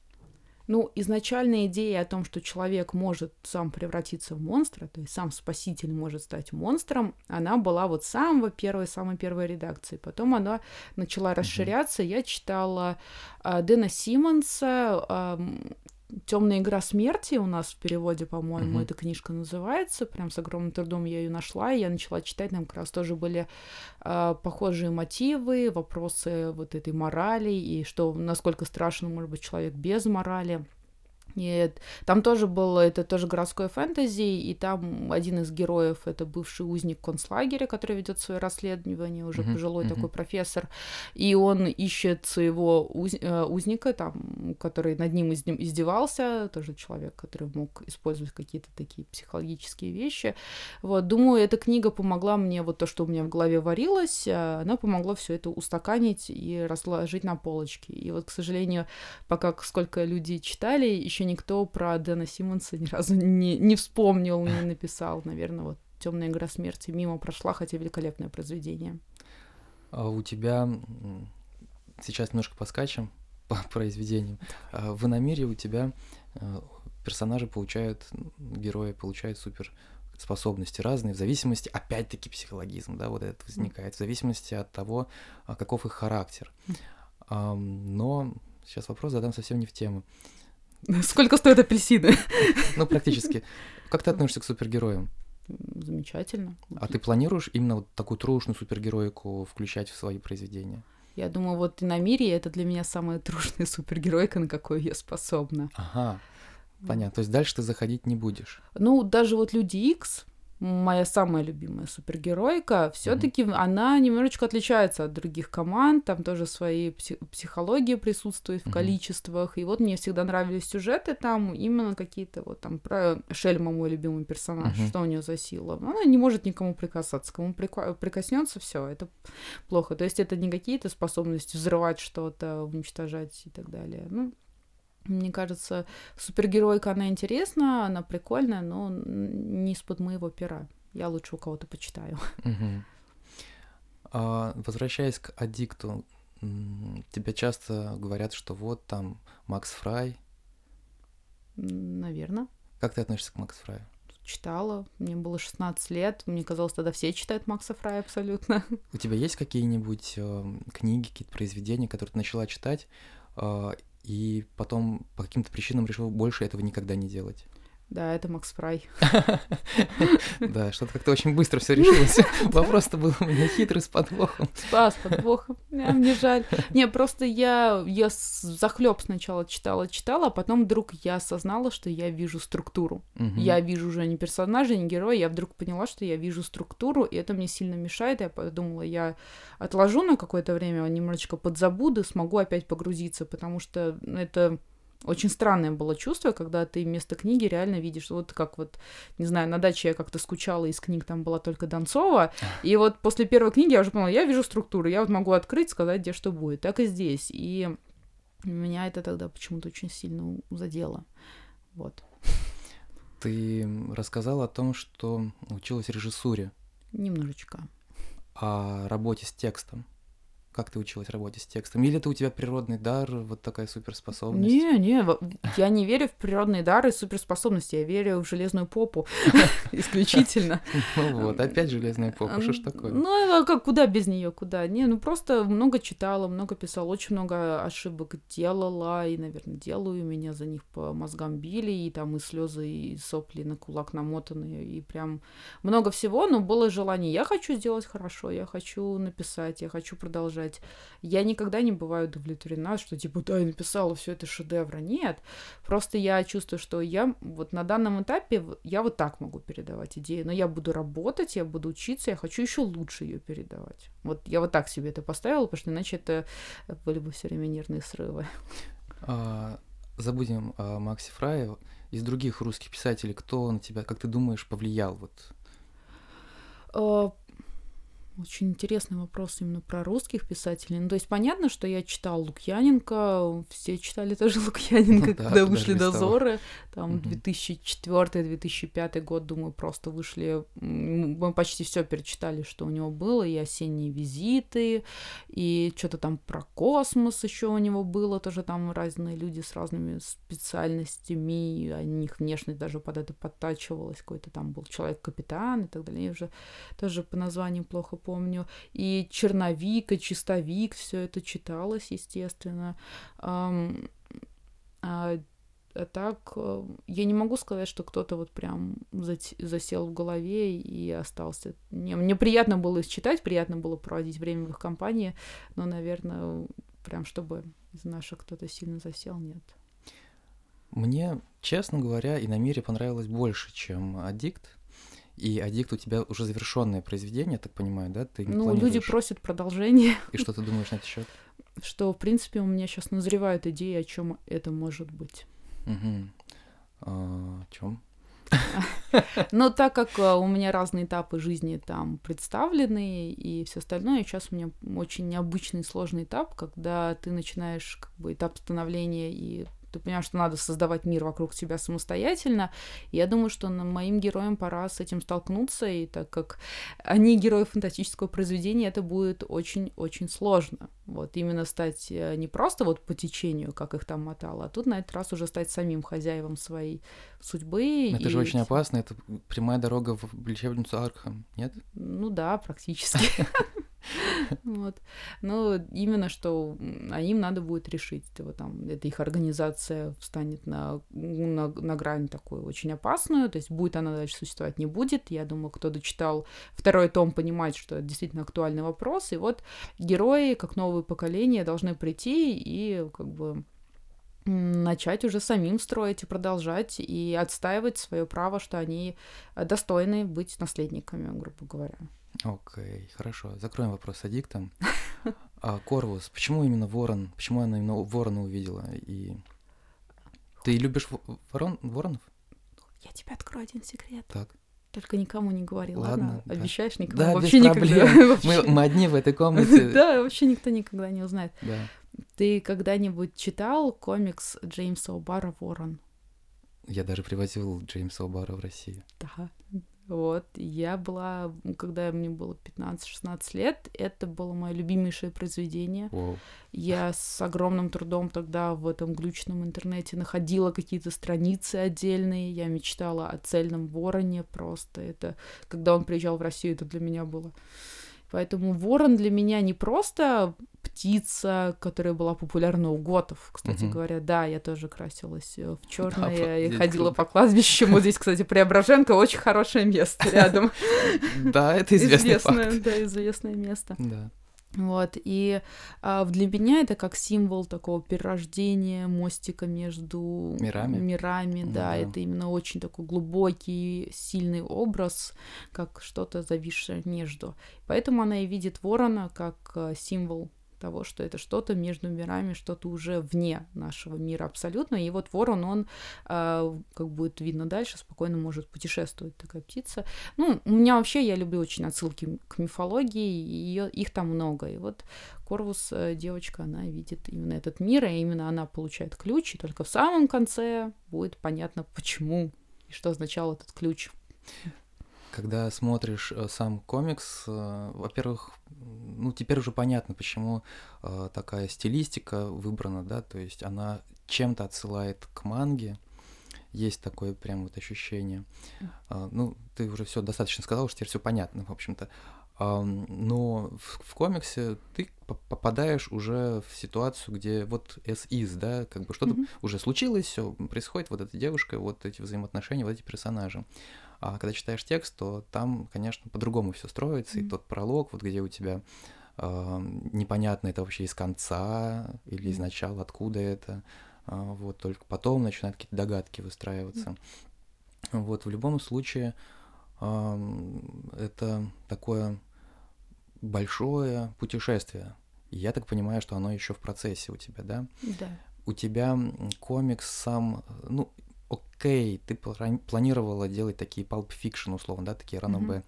Ну, изначальная идея о том, что человек может сам превратиться в монстра, то есть сам спаситель может стать монстром, она была вот с самого первой, самой первой редакции. Потом она начала расширяться. Я читала а, Дэна Симмонса, Темная игра смерти у нас в переводе, по-моему, Мгм. эта книжка называется. Прям с огромным трудом я ее нашла, и я начала читать. Там как раз тоже были а, похожие мотивы, вопросы вот этой морали, и что насколько страшно может быть человек без морали. И там тоже было, это тоже городское фэнтези, и там один из героев это бывший узник концлагеря, который ведет свое расследование, уже uh-huh, пожилой uh-huh. такой профессор, и он ищет своего уз, э, узника, там, который над ним издевался, тоже человек, который мог использовать какие-то такие психологические вещи. Вот, думаю, эта книга помогла мне, вот то, что у меня в голове варилось, э, она помогла все это устаканить и разложить на полочке. И вот, к сожалению, пока сколько люди читали, еще никто про Дэна Симмонса ни разу не, не вспомнил, не написал. Наверное, вот «Темная игра смерти» мимо прошла, хотя великолепное произведение. А у тебя сейчас немножко поскачем по произведениям. А в Иномире у тебя э, персонажи получают, герои получают супер способности разные, в зависимости, опять-таки, психологизм, да, вот это возникает, в зависимости от того, а, каков их характер. Но сейчас вопрос задам совсем не в тему. Сколько стоят апельсины? Ну, практически. Как ты относишься к супергероям? Замечательно. А ты планируешь именно вот такую трушную супергероику включать в свои произведения? Я думаю, вот и на мире это для меня самая трушная супергеройка, на какую я способна. Ага. Понятно. То есть дальше ты заходить не будешь. Ну, даже вот Люди Икс, моя самая любимая супергеройка, все-таки mm-hmm. она немножечко отличается от других команд, там тоже свои псих- психологии присутствует в mm-hmm. количествах, и вот мне всегда нравились сюжеты там, именно какие-то вот там про Шельма, мой любимый персонаж, mm-hmm. что у нее за сила. Она не может никому прикасаться, кому прик- прикоснется, все, это плохо. То есть это не какие-то способности взрывать что-то, уничтожать и так далее. Ну, мне кажется, супергеройка, она интересна, она прикольная, но не из-под моего пера. Я лучше у кого-то почитаю. Угу. А, возвращаясь к аддикту, тебе часто говорят, что вот там Макс Фрай. Наверное. Как ты относишься к Макс Фраю? Читала. Мне было 16 лет. Мне казалось, тогда все читают Макса Фрая абсолютно. У тебя есть какие-нибудь э, книги, какие-то произведения, которые ты начала читать, э, и потом по каким-то причинам решил больше этого никогда не делать. Да, это Макс Фрай. Да, что-то как-то очень быстро все решилось. Вопрос-то был у меня хитрый с подвохом. Спас подвохом. Мне жаль. Не, просто я, я захлеб сначала читала, читала, а потом вдруг я осознала, что я вижу структуру. Я вижу уже не персонажа, не героя, я вдруг поняла, что я вижу структуру, и это мне сильно мешает. Я подумала, я отложу на какое-то время, немножечко подзабуду, смогу опять погрузиться, потому что это очень странное было чувство, когда ты вместо книги реально видишь, вот как вот, не знаю, на даче я как-то скучала, из книг там была только Донцова, и вот после первой книги я уже поняла, я вижу структуру, я вот могу открыть, сказать, где что будет, так и здесь, и меня это тогда почему-то очень сильно задело, вот. Ты рассказала о том, что училась режиссуре. Немножечко. О работе с текстом. Как ты училась работе с текстом? Или это у тебя природный дар, вот такая суперспособность? Не, не, я не верю в природные дары и суперспособности, я верю в железную попу исключительно. Ну вот, опять железная попа, что ж такое? Ну, а как, куда без нее, куда? Не, ну просто много читала, много писала, очень много ошибок делала, и, наверное, делаю, меня за них по мозгам били, и там и слезы, и сопли на кулак намотанные, и прям много всего, но было желание, я хочу сделать хорошо, я хочу написать, я хочу продолжать сказать, я никогда не бываю удовлетворена, что типа, да, я написала все это шедевра. Нет, просто я чувствую, что я вот на данном этапе я вот так могу передавать идею, но я буду работать, я буду учиться, я хочу еще лучше ее передавать. Вот я вот так себе это поставила, потому что иначе это были бы все время нервные срывы. А, забудем о Максе Фрае. Из других русских писателей, кто на тебя, как ты думаешь, повлиял вот? Очень интересный вопрос именно про русских писателей. Ну, то есть понятно, что я читал Лукьяненко, все читали тоже Лукьяненко, ну, да, когда вышли «Дозоры». Там угу. 2004-2005 год, думаю, просто вышли... Мы почти все перечитали, что у него было, и «Осенние визиты», и что-то там про космос еще у него было, тоже там разные люди с разными специальностями, и у них внешность даже под это подтачивалась, какой-то там был человек-капитан и так далее. Я уже тоже по названию плохо помню, и черновик, и чистовик, все это читалось, естественно. А, а так э, я не могу сказать, что кто-то вот прям засел в голове и остался. Мне, мне приятно было их читать, приятно было проводить время в их компании, но, наверное, прям чтобы из наших кто-то сильно засел, нет. Мне, честно говоря, и на мире понравилось больше, чем Аддикт. И Аддикт у тебя уже завершенное произведение, я так понимаю, да? Ты не Ну, люди планируешь? просят продолжение, И что ты думаешь на этот счет? что, в принципе, у меня сейчас назревают идеи, о чем это может быть. Угу. о чем? Но так как э, у меня разные этапы жизни там представлены и все остальное, сейчас у меня очень необычный сложный этап, когда ты начинаешь как бы этап становления и ты понимаешь, что надо создавать мир вокруг себя самостоятельно. Я думаю, что моим героям пора с этим столкнуться, и так как они герои фантастического произведения, это будет очень-очень сложно. Вот именно стать э, не просто вот по течению, как их там мотало, а тут на этот раз уже стать самим хозяевом своей судьбы. Это же и очень всё. опасно, это прямая дорога в лечебницу Архам, нет? Ну да, практически. Вот. Но именно что а им надо будет решить. Вот там, это их организация встанет на, на, на грань такую очень опасную. То есть будет она дальше существовать, не будет. Я думаю, кто дочитал второй том, понимает, что это действительно актуальный вопрос. И вот герои, как новое поколение, должны прийти и как бы начать уже самим строить и продолжать, и отстаивать свое право, что они э, достойны быть наследниками, грубо говоря. Окей, хорошо. Закроем вопрос с аддиктом. А Корвус, почему именно ворон? Почему она именно ворона увидела? И ты любишь во- ворон, воронов? Я тебе открою один секрет. Так. Только никому не говори, ладно? Ладно, да. Обещаешь никому? Да, вообще без никогда. проблем. Мы, мы одни в этой комнате. Да, вообще никто никогда не узнает. Да. Ты когда-нибудь читал комикс Джеймса О'Бара «Ворон»? Я даже привозил Джеймса О'Бара в Россию. Да. Вот, я была, когда мне было 15-16 лет, это было мое любимейшее произведение. Воу. Я с огромным трудом тогда в этом глючном интернете находила какие-то страницы отдельные. Я мечтала о цельном вороне просто. Это, когда он приезжал в Россию, это для меня было. Поэтому ворон для меня не просто птица, которая была популярна у готов, кстати Мгм. говоря. Да, я тоже красилась э, в черное по- и ходила круто. по кладбищам. Вот здесь, кстати, Преображенка очень хорошее место рядом. Да, это Известное, факт. да, известное место. Да. Вот, и а, для меня это как символ такого перерождения, мостика между Мирами? мирами, Ну да, это именно очень такой глубокий, сильный образ, как что-то зависшее между. Поэтому она и видит ворона как а, символ того, что это что-то между мирами, что-то уже вне нашего мира абсолютно. И вот ворон, он, а, как будет видно дальше, спокойно может путешествовать, такая птица. Ну, у меня вообще, я люблю очень отсылки к мифологии, и её- их там много. И вот Корвус, э, девочка, она видит именно этот мир, и именно она получает ключ, и только в самом конце будет понятно, почему и что означал этот ключ. Когда смотришь э, сам комикс, э, во-первых, ну теперь уже понятно, почему э, такая стилистика выбрана, да, то есть она чем-то отсылает к манге. Есть такое прям вот ощущение. А, ну, ты уже все достаточно сказал, что теперь все понятно, в общем-то. Но в, в комиксе ты по- попадаешь уже в ситуацию, где вот as is, да, как бы что-то Мгм. уже случилось, все происходит, вот эта девушка, вот эти взаимоотношения, вот эти персонажи. А когда читаешь текст, то там, конечно, по-другому все строится, и Мгм. тот пролог, вот где у тебя а, непонятно, это вообще из конца или из начала, откуда это, а, вот только потом начинают какие-то догадки выстраиваться. Вот в любом случае ам, это такое большое путешествие. И я так понимаю, что оно еще в процессе у тебя, да? Да. у тебя комикс сам, э, ну, окей, ты плани- планировала делать такие Pulp Fiction, условно, да, такие ранобэ.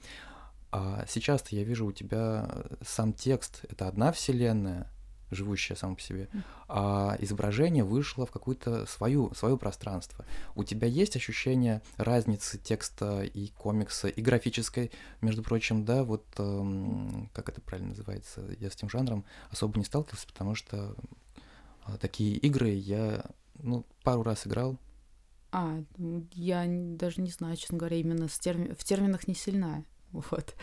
А сейчас я вижу у тебя э, сам текст, это одна вселенная, живущая сама по себе, Мгм. а изображение вышло в какую-то свою, свое пространство. У тебя есть ощущение разницы текста и комикса, и графической, между прочим, да, вот эм, как это правильно называется, я с этим жанром особо не сталкивался, потому что а, такие игры я, ну, пару раз играл. А, м, я даже не знаю, честно говоря, именно с терми- в терминах не сильна. Вот.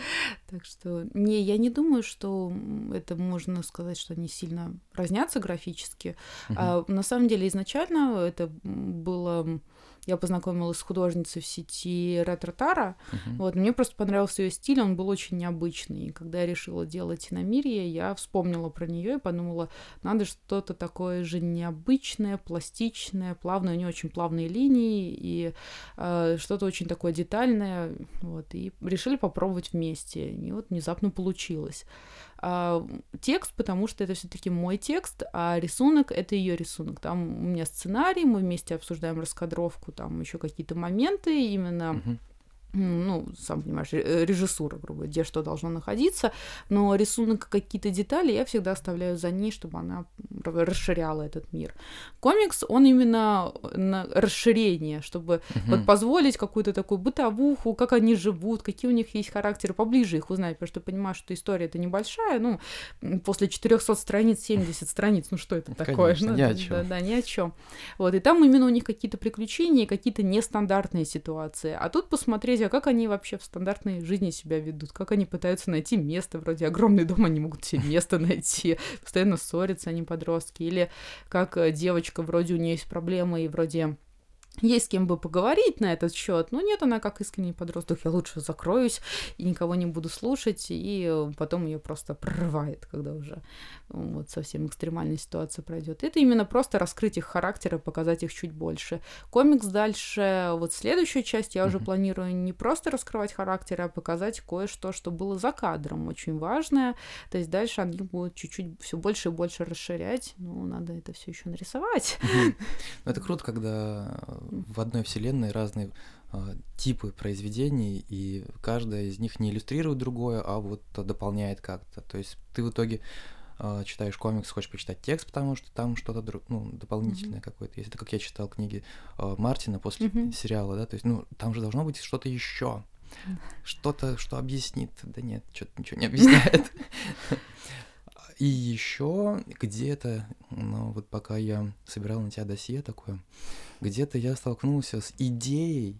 Так что, не, я не думаю, что это можно сказать, что они сильно разнятся графически. Мгм. А, на самом деле, изначально это было я познакомилась с художницей в сети Ретро Тара. Мгм. Вот, мне просто понравился ее стиль, он был очень необычный. И когда я решила делать иномирие, я вспомнила про нее и подумала, надо что-то такое же необычное, пластичное, плавное, у нее очень плавные линии и э, что-то очень такое детальное. Вот, и решили попробовать вместе. И вот внезапно получилось. А, текст, потому что это все-таки мой текст, а рисунок это ее рисунок. Там у меня сценарий, мы вместе обсуждаем раскадровку, там еще какие-то моменты именно Мгм. Ну, сам понимаешь, ре- режиссура, грубо говоря, где что должно находиться, но рисунок, какие-то детали я всегда оставляю за ней, чтобы она расширяла этот мир. Комикс, он именно на расширение, чтобы вот Мгм. позволить какую-то такую бытовуху, как они живут, какие у них есть характеры, поближе их узнать, потому что понимаешь, что история это небольшая, ну, после 400 страниц, 70 страниц, ну что это такое? Конечно, Ну, ни о чём. Да, да, ни о чем. Вот, и там именно у них какие-то приключения, какие-то нестандартные ситуации. А тут посмотреть, а как они вообще в стандартной жизни себя ведут, как они пытаются найти место, вроде огромный дом, они могут себе место найти, постоянно ссорятся они подростки, или как э, девочка, вроде у нее есть проблемы, и вроде есть с кем бы поговорить на этот счет, но нет, она как искренний подросток, я лучше закроюсь и никого не буду слушать, и э, потом ее просто прорывает, когда уже вот совсем экстремальная ситуация пройдет. Это именно просто раскрыть их характеры, показать их чуть больше. Комикс дальше, вот следующую часть я уже Мгм. планирую не просто раскрывать характеры, а показать кое-что, что было за кадром, очень важное. То есть дальше они будут чуть-чуть все больше и больше расширять. Ну, надо это все еще нарисовать. Ну, Это круто, когда в одной вселенной разные а, типы произведений, и каждая из них не иллюстрирует другое, а вот дополняет как-то. То есть ты в итоге а, читаешь комикс, хочешь почитать текст, потому что там что-то дру- ну, дополнительное какое-то есть. Это как я читал книги а, Мартина после Мгм. сериала, да, то есть, ну, там же должно быть что-то еще. Что-то, что объяснит. Да нет, что-то ничего не объясняет. И еще где-то, ну вот пока я собирал на тебя досье такое, где-то я столкнулся с идеей,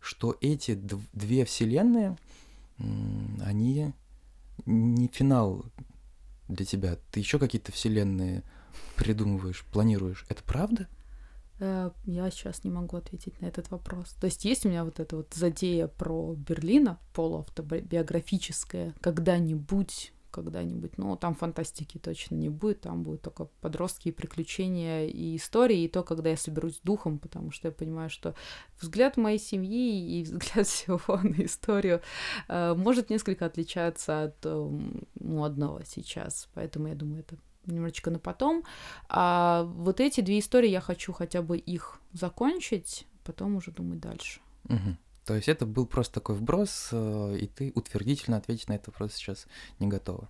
что эти дв- две вселенные, они не финал для тебя. Ты еще какие-то вселенные придумываешь, планируешь. Это правда? Э, Я сейчас не могу ответить на этот вопрос. То есть есть у меня вот эта вот затея про Берлина, полуавтобиографическая, когда-нибудь когда-нибудь, но там фантастики точно не будет, там будут только подростки и приключения и истории, и то, когда я соберусь духом, потому что я понимаю, что взгляд моей семьи и взгляд всего на историю э, может несколько отличаться от э, модного сейчас, поэтому я думаю, это немножечко на потом. А вот эти две истории я хочу хотя бы их закончить, потом уже думать дальше. Мгм. То есть это был просто такой вброс, э, и ты утвердительно ответить на этот вопрос сейчас не готова.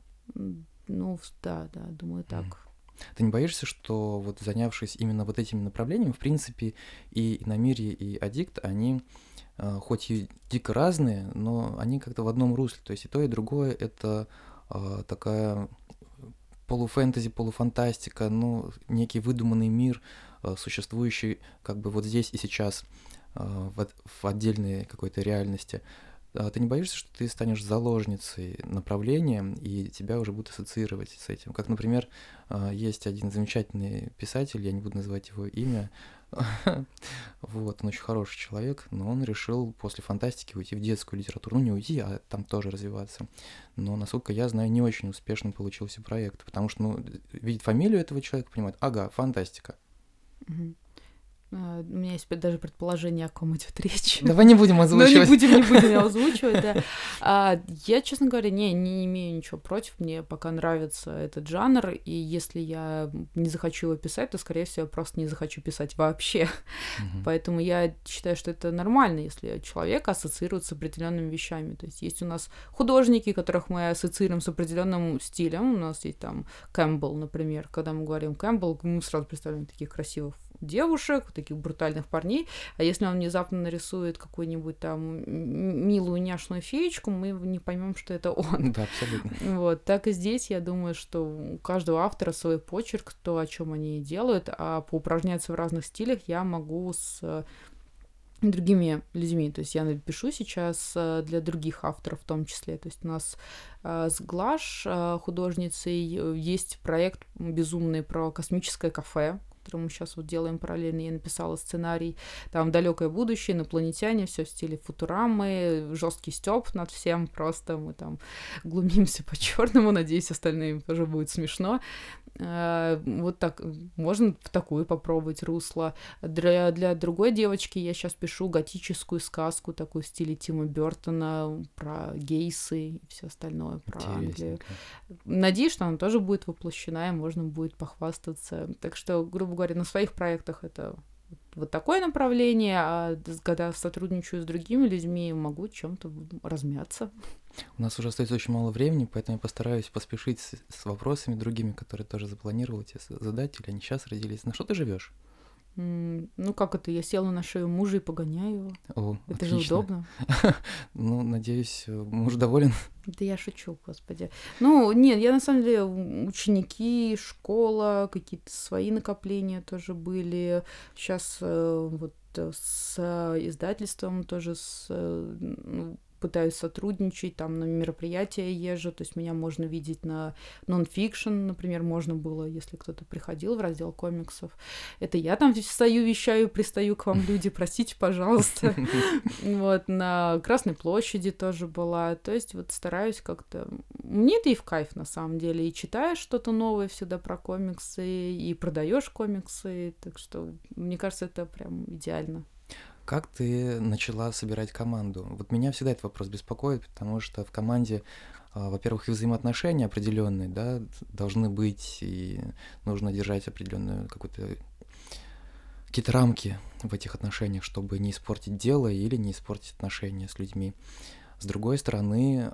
Ну, да, да, думаю, так. Ты не боишься, что вот занявшись именно вот этим направлением, в принципе, и Иномирье, и Аддикт, они э, хоть и дико разные, но они как-то в одном русле. То есть и то, и другое — это э, такая полуфэнтези, полуфантастика, ну, некий выдуманный мир, э, существующий как бы вот здесь и сейчас в, от- в отдельной какой-то реальности. А ты не боишься, что ты станешь заложницей направления, и тебя уже будут ассоциировать с этим? Как, например, а, есть один замечательный писатель, я не буду называть его имя, вот, он очень хороший человек, но он решил после фантастики уйти в детскую литературу. Ну, не уйти, а там тоже развиваться. Но, насколько я знаю, не очень успешным получился проект, потому что, ну, видит фамилию этого человека, понимает, ага, фантастика. А, У меня есть даже предположение, о ком идет речь. Давай не будем Но Ну, не озвучивать. будем, не будем озвучивать, да. А, я, честно говоря, не, не имею ничего против. Мне пока нравится этот жанр, и если я не захочу его писать, то, скорее всего, я просто не захочу писать вообще. Мгм. Поэтому я считаю, что это нормально, если человек ассоциирует с определенными вещами. То есть есть у нас художники, которых мы ассоциируем с определенным стилем. У нас есть там Кэмпбелл, например. Когда мы говорим Кэмпбелл, мы сразу представляем таких красивых девушек, таких брутальных парней. А если он внезапно нарисует какую-нибудь там милую няшную феечку, мы не поймем, что это он. Да, абсолютно. Вот, так и здесь, я думаю, что у каждого автора свой почерк, то, о чем они делают, а поупражняться в разных стилях я могу с э, другими людьми. То есть я пишу сейчас э, для других авторов в том числе. То есть у нас э, с Глаш, художницей, есть проект безумный про космическое кафе, которым мы сейчас вот делаем параллельно. Я написала сценарий, там далекое будущее, инопланетяне, все в стиле футурамы, жесткий степ над всем, просто мы там глумимся по черному, надеюсь, остальным тоже будет смешно. Э, вот так, можно в такую попробовать русло. Для, для другой девочки я сейчас пишу готическую сказку, такую в стиле Тима Бертона, про гейсы и все остальное, про Англию. Надеюсь, что она тоже будет воплощена, и можно будет похвастаться. Так что, грубо говоря, на своих проектах это вот такое направление, а когда сотрудничаю с другими людьми, могу чем-то размяться. У нас уже остается очень мало времени, поэтому я постараюсь поспешить с, с вопросами другими, которые тоже запланировал тебе задать, или они сейчас родились. На что ты живешь? Ну как это? Я села на шею мужа и погоняю его. О, это отлично. же удобно. ну, надеюсь, муж доволен. Да я шучу, господи. Ну, нет, я на самом деле ученики, школа, какие-то свои накопления тоже были. Сейчас э, вот с издательством тоже с э, ну, пытаюсь сотрудничать, там на мероприятия езжу, то есть меня можно видеть на нон-фикшн, например, можно было, если кто-то приходил в раздел комиксов. Это я там стою, вещаю, пристаю к вам люди, простите, пожалуйста. Вот, на Красной площади тоже была. То есть вот стараюсь как-то... Мне это и в кайф, на самом деле. И читаешь что-то новое всегда про комиксы, и продаешь комиксы. Так что, мне кажется, это прям идеально. Как ты начала собирать команду? Вот меня всегда этот вопрос беспокоит, потому что в команде, а, во-первых, и взаимоотношения определенные, да, должны быть, и нужно держать определенную какую-то какие-то рамки в этих отношениях, чтобы не испортить дело или не испортить отношения с людьми. С другой стороны,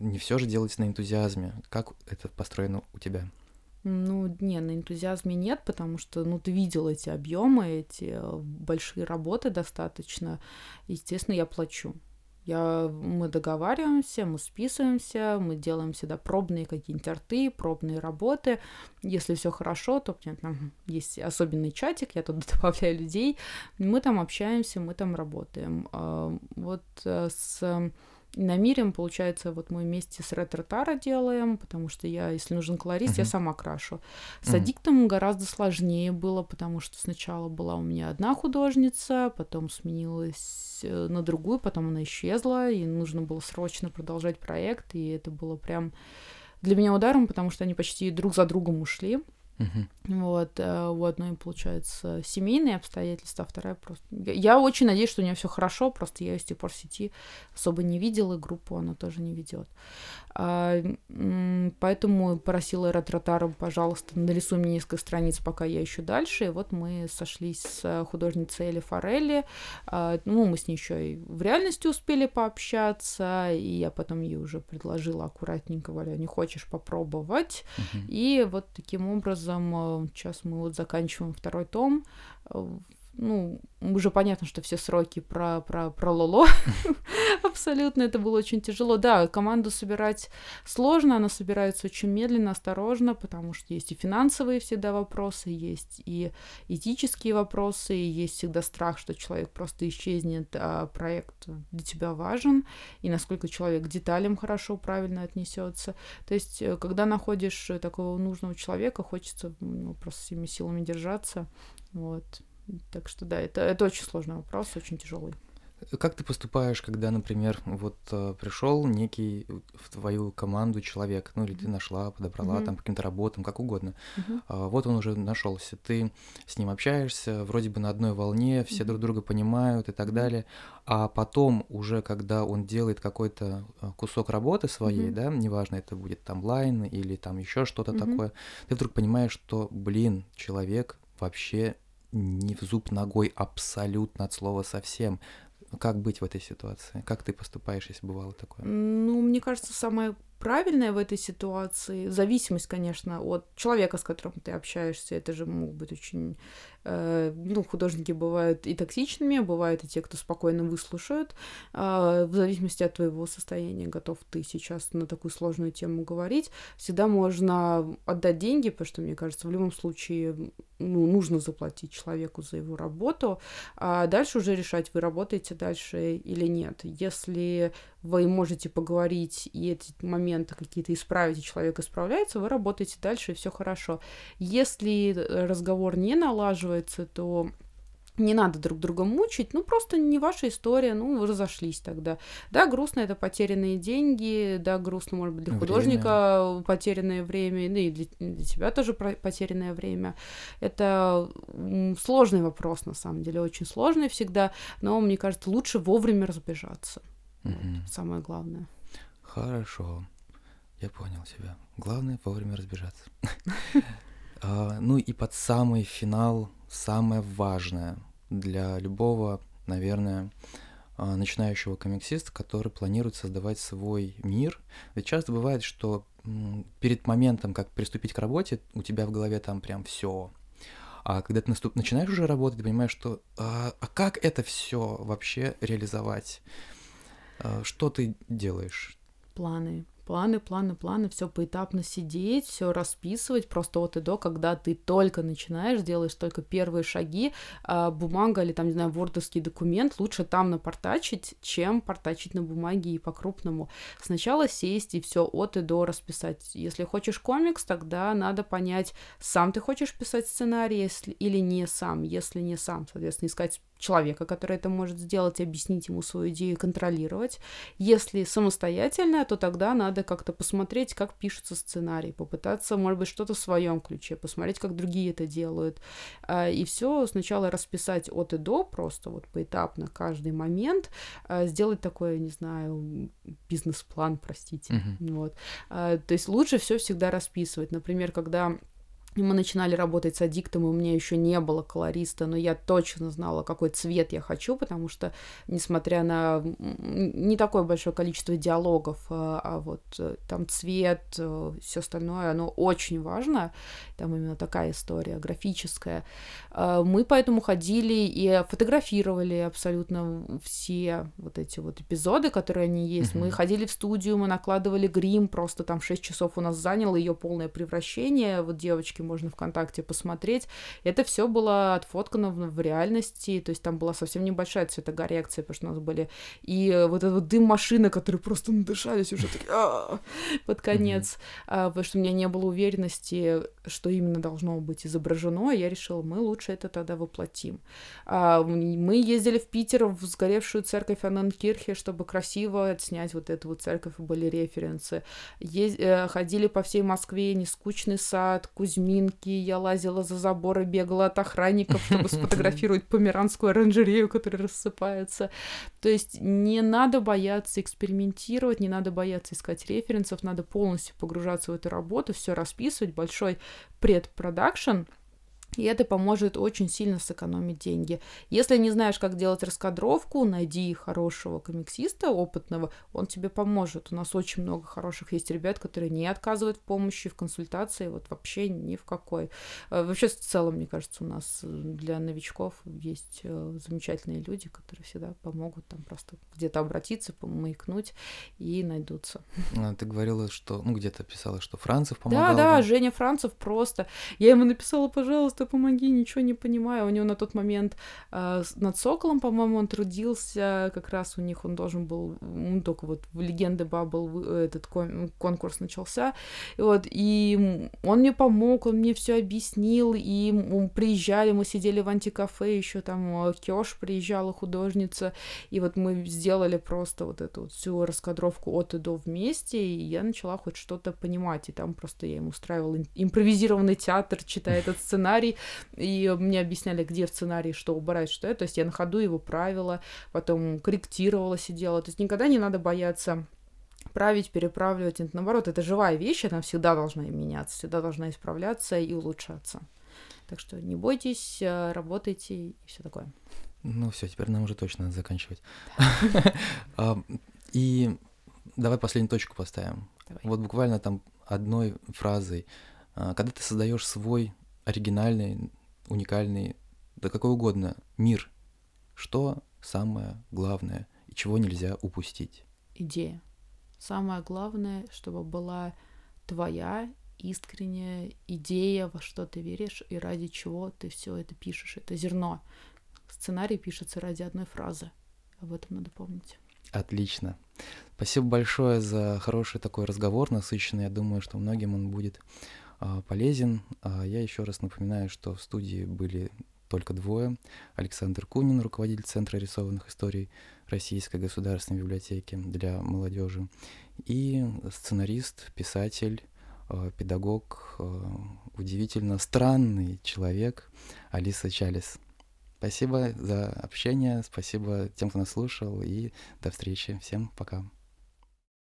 не все же делается на энтузиазме. Как это построено у тебя? Ну, не, на энтузиазме нет, потому что, ну, ты видел эти объемы, эти э, большие работы достаточно. Естественно, я плачу. Я, мы договариваемся, мы списываемся, мы делаем всегда пробные какие-нибудь арты, пробные работы. Если все хорошо, то нет, там есть особенный чатик, я туда добавляю людей, мы там общаемся, мы там работаем. А, вот э, с на мире, получается, вот мы вместе с ретро Тара делаем, потому что я, если нужен колорист, uh-huh. я сама крашу. С uh-huh. Адиктом гораздо сложнее было, потому что сначала была у меня одна художница, потом сменилась э, на другую, потом она исчезла, и нужно было срочно продолжать проект, и это было прям для меня ударом, потому что они почти друг за другом ушли. Uh-huh. Вот, э, у одной, получается, семейные обстоятельства, а вторая просто... Я очень надеюсь, что у нее все хорошо, просто я ее с тех пор в сети особо не видела, и группу она тоже не ведет. А, поэтому просила Ретро пожалуйста, нарисуй мне несколько страниц, пока я ищу дальше. И вот мы сошлись с художницей Элли Форелли. А, ну, мы с ней еще и в реальности успели пообщаться, и я потом ей уже предложила аккуратненько, Валя, не хочешь попробовать? Uh-huh. И вот таким образом сейчас мы вот заканчиваем второй том ну, уже понятно, что все сроки про, про, про Лоло. Абсолютно, это было очень тяжело. Да, команду собирать сложно, она собирается очень медленно, осторожно, потому что есть и финансовые всегда вопросы, есть и этические вопросы, и есть всегда страх, что человек просто исчезнет, а проект для тебя важен, и насколько человек к деталям хорошо, правильно отнесется. То есть, э, когда находишь такого нужного человека, хочется ну, просто всеми силами держаться. Вот. Так что да, это, это очень сложный вопрос, очень тяжелый. Как ты поступаешь, когда, например, вот э, пришел некий в твою команду человек, ну или ты нашла, подобрала mm-hmm. там каким-то работам, как угодно. Mm-hmm. А, вот он уже нашелся, ты с ним общаешься, вроде бы на одной волне, все mm-hmm. друг друга понимают и так далее. А потом уже, когда он делает какой-то э, кусок работы своей, mm-hmm. да, неважно, это будет там лайн или там еще что-то mm-hmm. такое, ты вдруг понимаешь, что, блин, человек вообще не в зуб ногой абсолютно от слова совсем. Как быть в этой ситуации? Как ты поступаешь, если бывало такое? Ну, мне кажется, самое правильное в этой ситуации, зависимость, конечно, от человека, с которым ты общаешься, это же могут быть очень Э, ну, художники бывают и токсичными, бывают и те, кто спокойно выслушают. А, в зависимости от твоего состояния, готов ты сейчас на такую сложную тему говорить. Всегда можно отдать деньги, потому что, мне кажется, в любом случае ну, нужно заплатить человеку за его работу, а дальше уже решать, вы работаете дальше или нет. Если вы можете поговорить, и эти моменты какие-то исправить, и человек исправляется, вы работаете дальше, и все хорошо. Если разговор не налаживается, то не надо друг друга мучить, ну просто не ваша история, ну вы разошлись тогда. Да, грустно это потерянные деньги, да, грустно, может быть, для художника время. потерянное время, ну и для, для тебя тоже потерянное время. Это сложный вопрос, на самом деле, очень сложный всегда, но мне кажется, лучше вовремя разбежаться. Угу. Самое главное. Хорошо, я понял тебя. Главное вовремя разбежаться. А, ну и под самый финал самое важное для любого, наверное, а, начинающего комиксиста, который планирует создавать свой мир. Ведь часто бывает, что перед моментом, как приступить к работе, у тебя в голове там прям все. А когда ты наступ... начинаешь уже работать, ты понимаешь, что а, а как это все вообще реализовать? А, что ты делаешь? Планы планы, планы, планы, все поэтапно сидеть, все расписывать, просто от и до, когда ты только начинаешь, делаешь только первые шаги, а бумага или там, не знаю, вордовский документ, лучше там напортачить, чем портачить на бумаге и по-крупному. Сначала сесть и все от и до расписать. Если хочешь комикс, тогда надо понять, сам ты хочешь писать сценарий если, или не сам. Если не сам, соответственно, искать человека, который это может сделать, объяснить ему свою идею, контролировать. Если самостоятельно, то тогда надо как-то посмотреть, как пишется сценарий, попытаться, может быть, что-то в своем ключе, посмотреть, как другие это делают. А, и все сначала расписать от и до, просто вот поэтапно каждый момент, а, сделать такой, не знаю, бизнес-план, простите. Uh-huh. Вот. А, то есть лучше все всегда расписывать. Например, когда мы начинали работать с аддиктом, и у меня еще не было колориста, но я точно знала, какой цвет я хочу, потому что, несмотря на не такое большое количество диалогов, а, а вот э, там цвет, э, все остальное, оно очень важно. Там именно такая история графическая. Мы поэтому ходили и фотографировали абсолютно все вот эти вот эпизоды, которые они есть. Mm-hmm. Мы ходили в студию, мы накладывали грим, просто там 6 часов у нас заняло ее полное превращение. Вот девочки можно ВКонтакте посмотреть. Это все было отфоткано в, в реальности, то есть там была совсем небольшая цветокоррекция, потому что у нас были и вот этот вот дым машины, которые просто надышались уже такие «А, под конец, а, потому что у меня не было уверенности, что именно должно быть изображено, я решила, мы лучше это тогда воплотим. А, мы ездили в Питер в сгоревшую церковь Ананкирхе, чтобы красиво отснять вот эту вот церковь, были референсы. Ез... Э, ходили по всей Москве, Нескучный сад, Кузьмин, разминки, я лазила за заборы, бегала от охранников, чтобы сфотографировать померанскую оранжерею, которая рассыпается. То есть не надо бояться экспериментировать, не надо бояться искать референсов, надо полностью погружаться в эту работу, все расписывать, большой предпродакшн — и это поможет очень сильно сэкономить деньги. Если не знаешь, как делать раскадровку, найди хорошего комиксиста, опытного, он тебе поможет. У нас очень много хороших есть ребят, которые не отказывают в помощи, в консультации, вот вообще ни в какой. Э, вообще, в целом, мне кажется, у нас э, для новичков есть э, замечательные люди, которые всегда помогут там просто где-то обратиться, помаякнуть и найдутся. А, ты говорила, что, ну, где-то писала, что Францев помогал. Да, да, да, Женя Францев просто. Я ему написала, пожалуйста, пожалуйста, помоги, ничего не понимаю. У него на тот момент э, над Соколом, по-моему, он трудился, как раз у них он должен был, ну, только вот в Легенды Бабл этот кон- конкурс начался, вот, и он мне помог, он мне все объяснил, и мы приезжали, мы сидели в антикафе, еще там э, Кёш приезжала художница, и вот мы сделали просто вот эту вот всю раскадровку от и до вместе, и я начала хоть что-то понимать, и там просто я ему устраивала импровизированный театр, читая этот сценарий, и мне объясняли, где в сценарии что убрать, что это. То есть я на ходу его правила, потом корректировала, сидела. То есть никогда не надо бояться править, переправливать. Это, наоборот, это живая вещь, она всегда должна меняться, всегда должна исправляться и улучшаться. Так что не бойтесь, э, работайте и все такое. Ну все, теперь нам уже точно надо заканчивать. А, и давай последнюю точку поставим. Вот буквально там одной фразой. А, когда ты создаешь свой оригинальный, уникальный, да какой угодно мир. Что самое главное и чего нельзя упустить? Идея. Самое главное, чтобы была твоя искренняя идея, во что ты веришь и ради чего ты все это пишешь. Это зерно. Сценарий пишется ради одной фразы. Об этом надо помнить. Отлично. Спасибо большое за хороший такой разговор, насыщенный. Я думаю, что многим он будет полезен. А я еще раз напоминаю, что в студии были только двое. Александр Кунин, руководитель Центра рисованных историй Российской государственной библиотеки для молодежи, и сценарист, писатель, а, педагог, а, удивительно странный человек Алиса Чалис. Спасибо за общение, спасибо тем, кто нас слушал, и до встречи. Всем пока.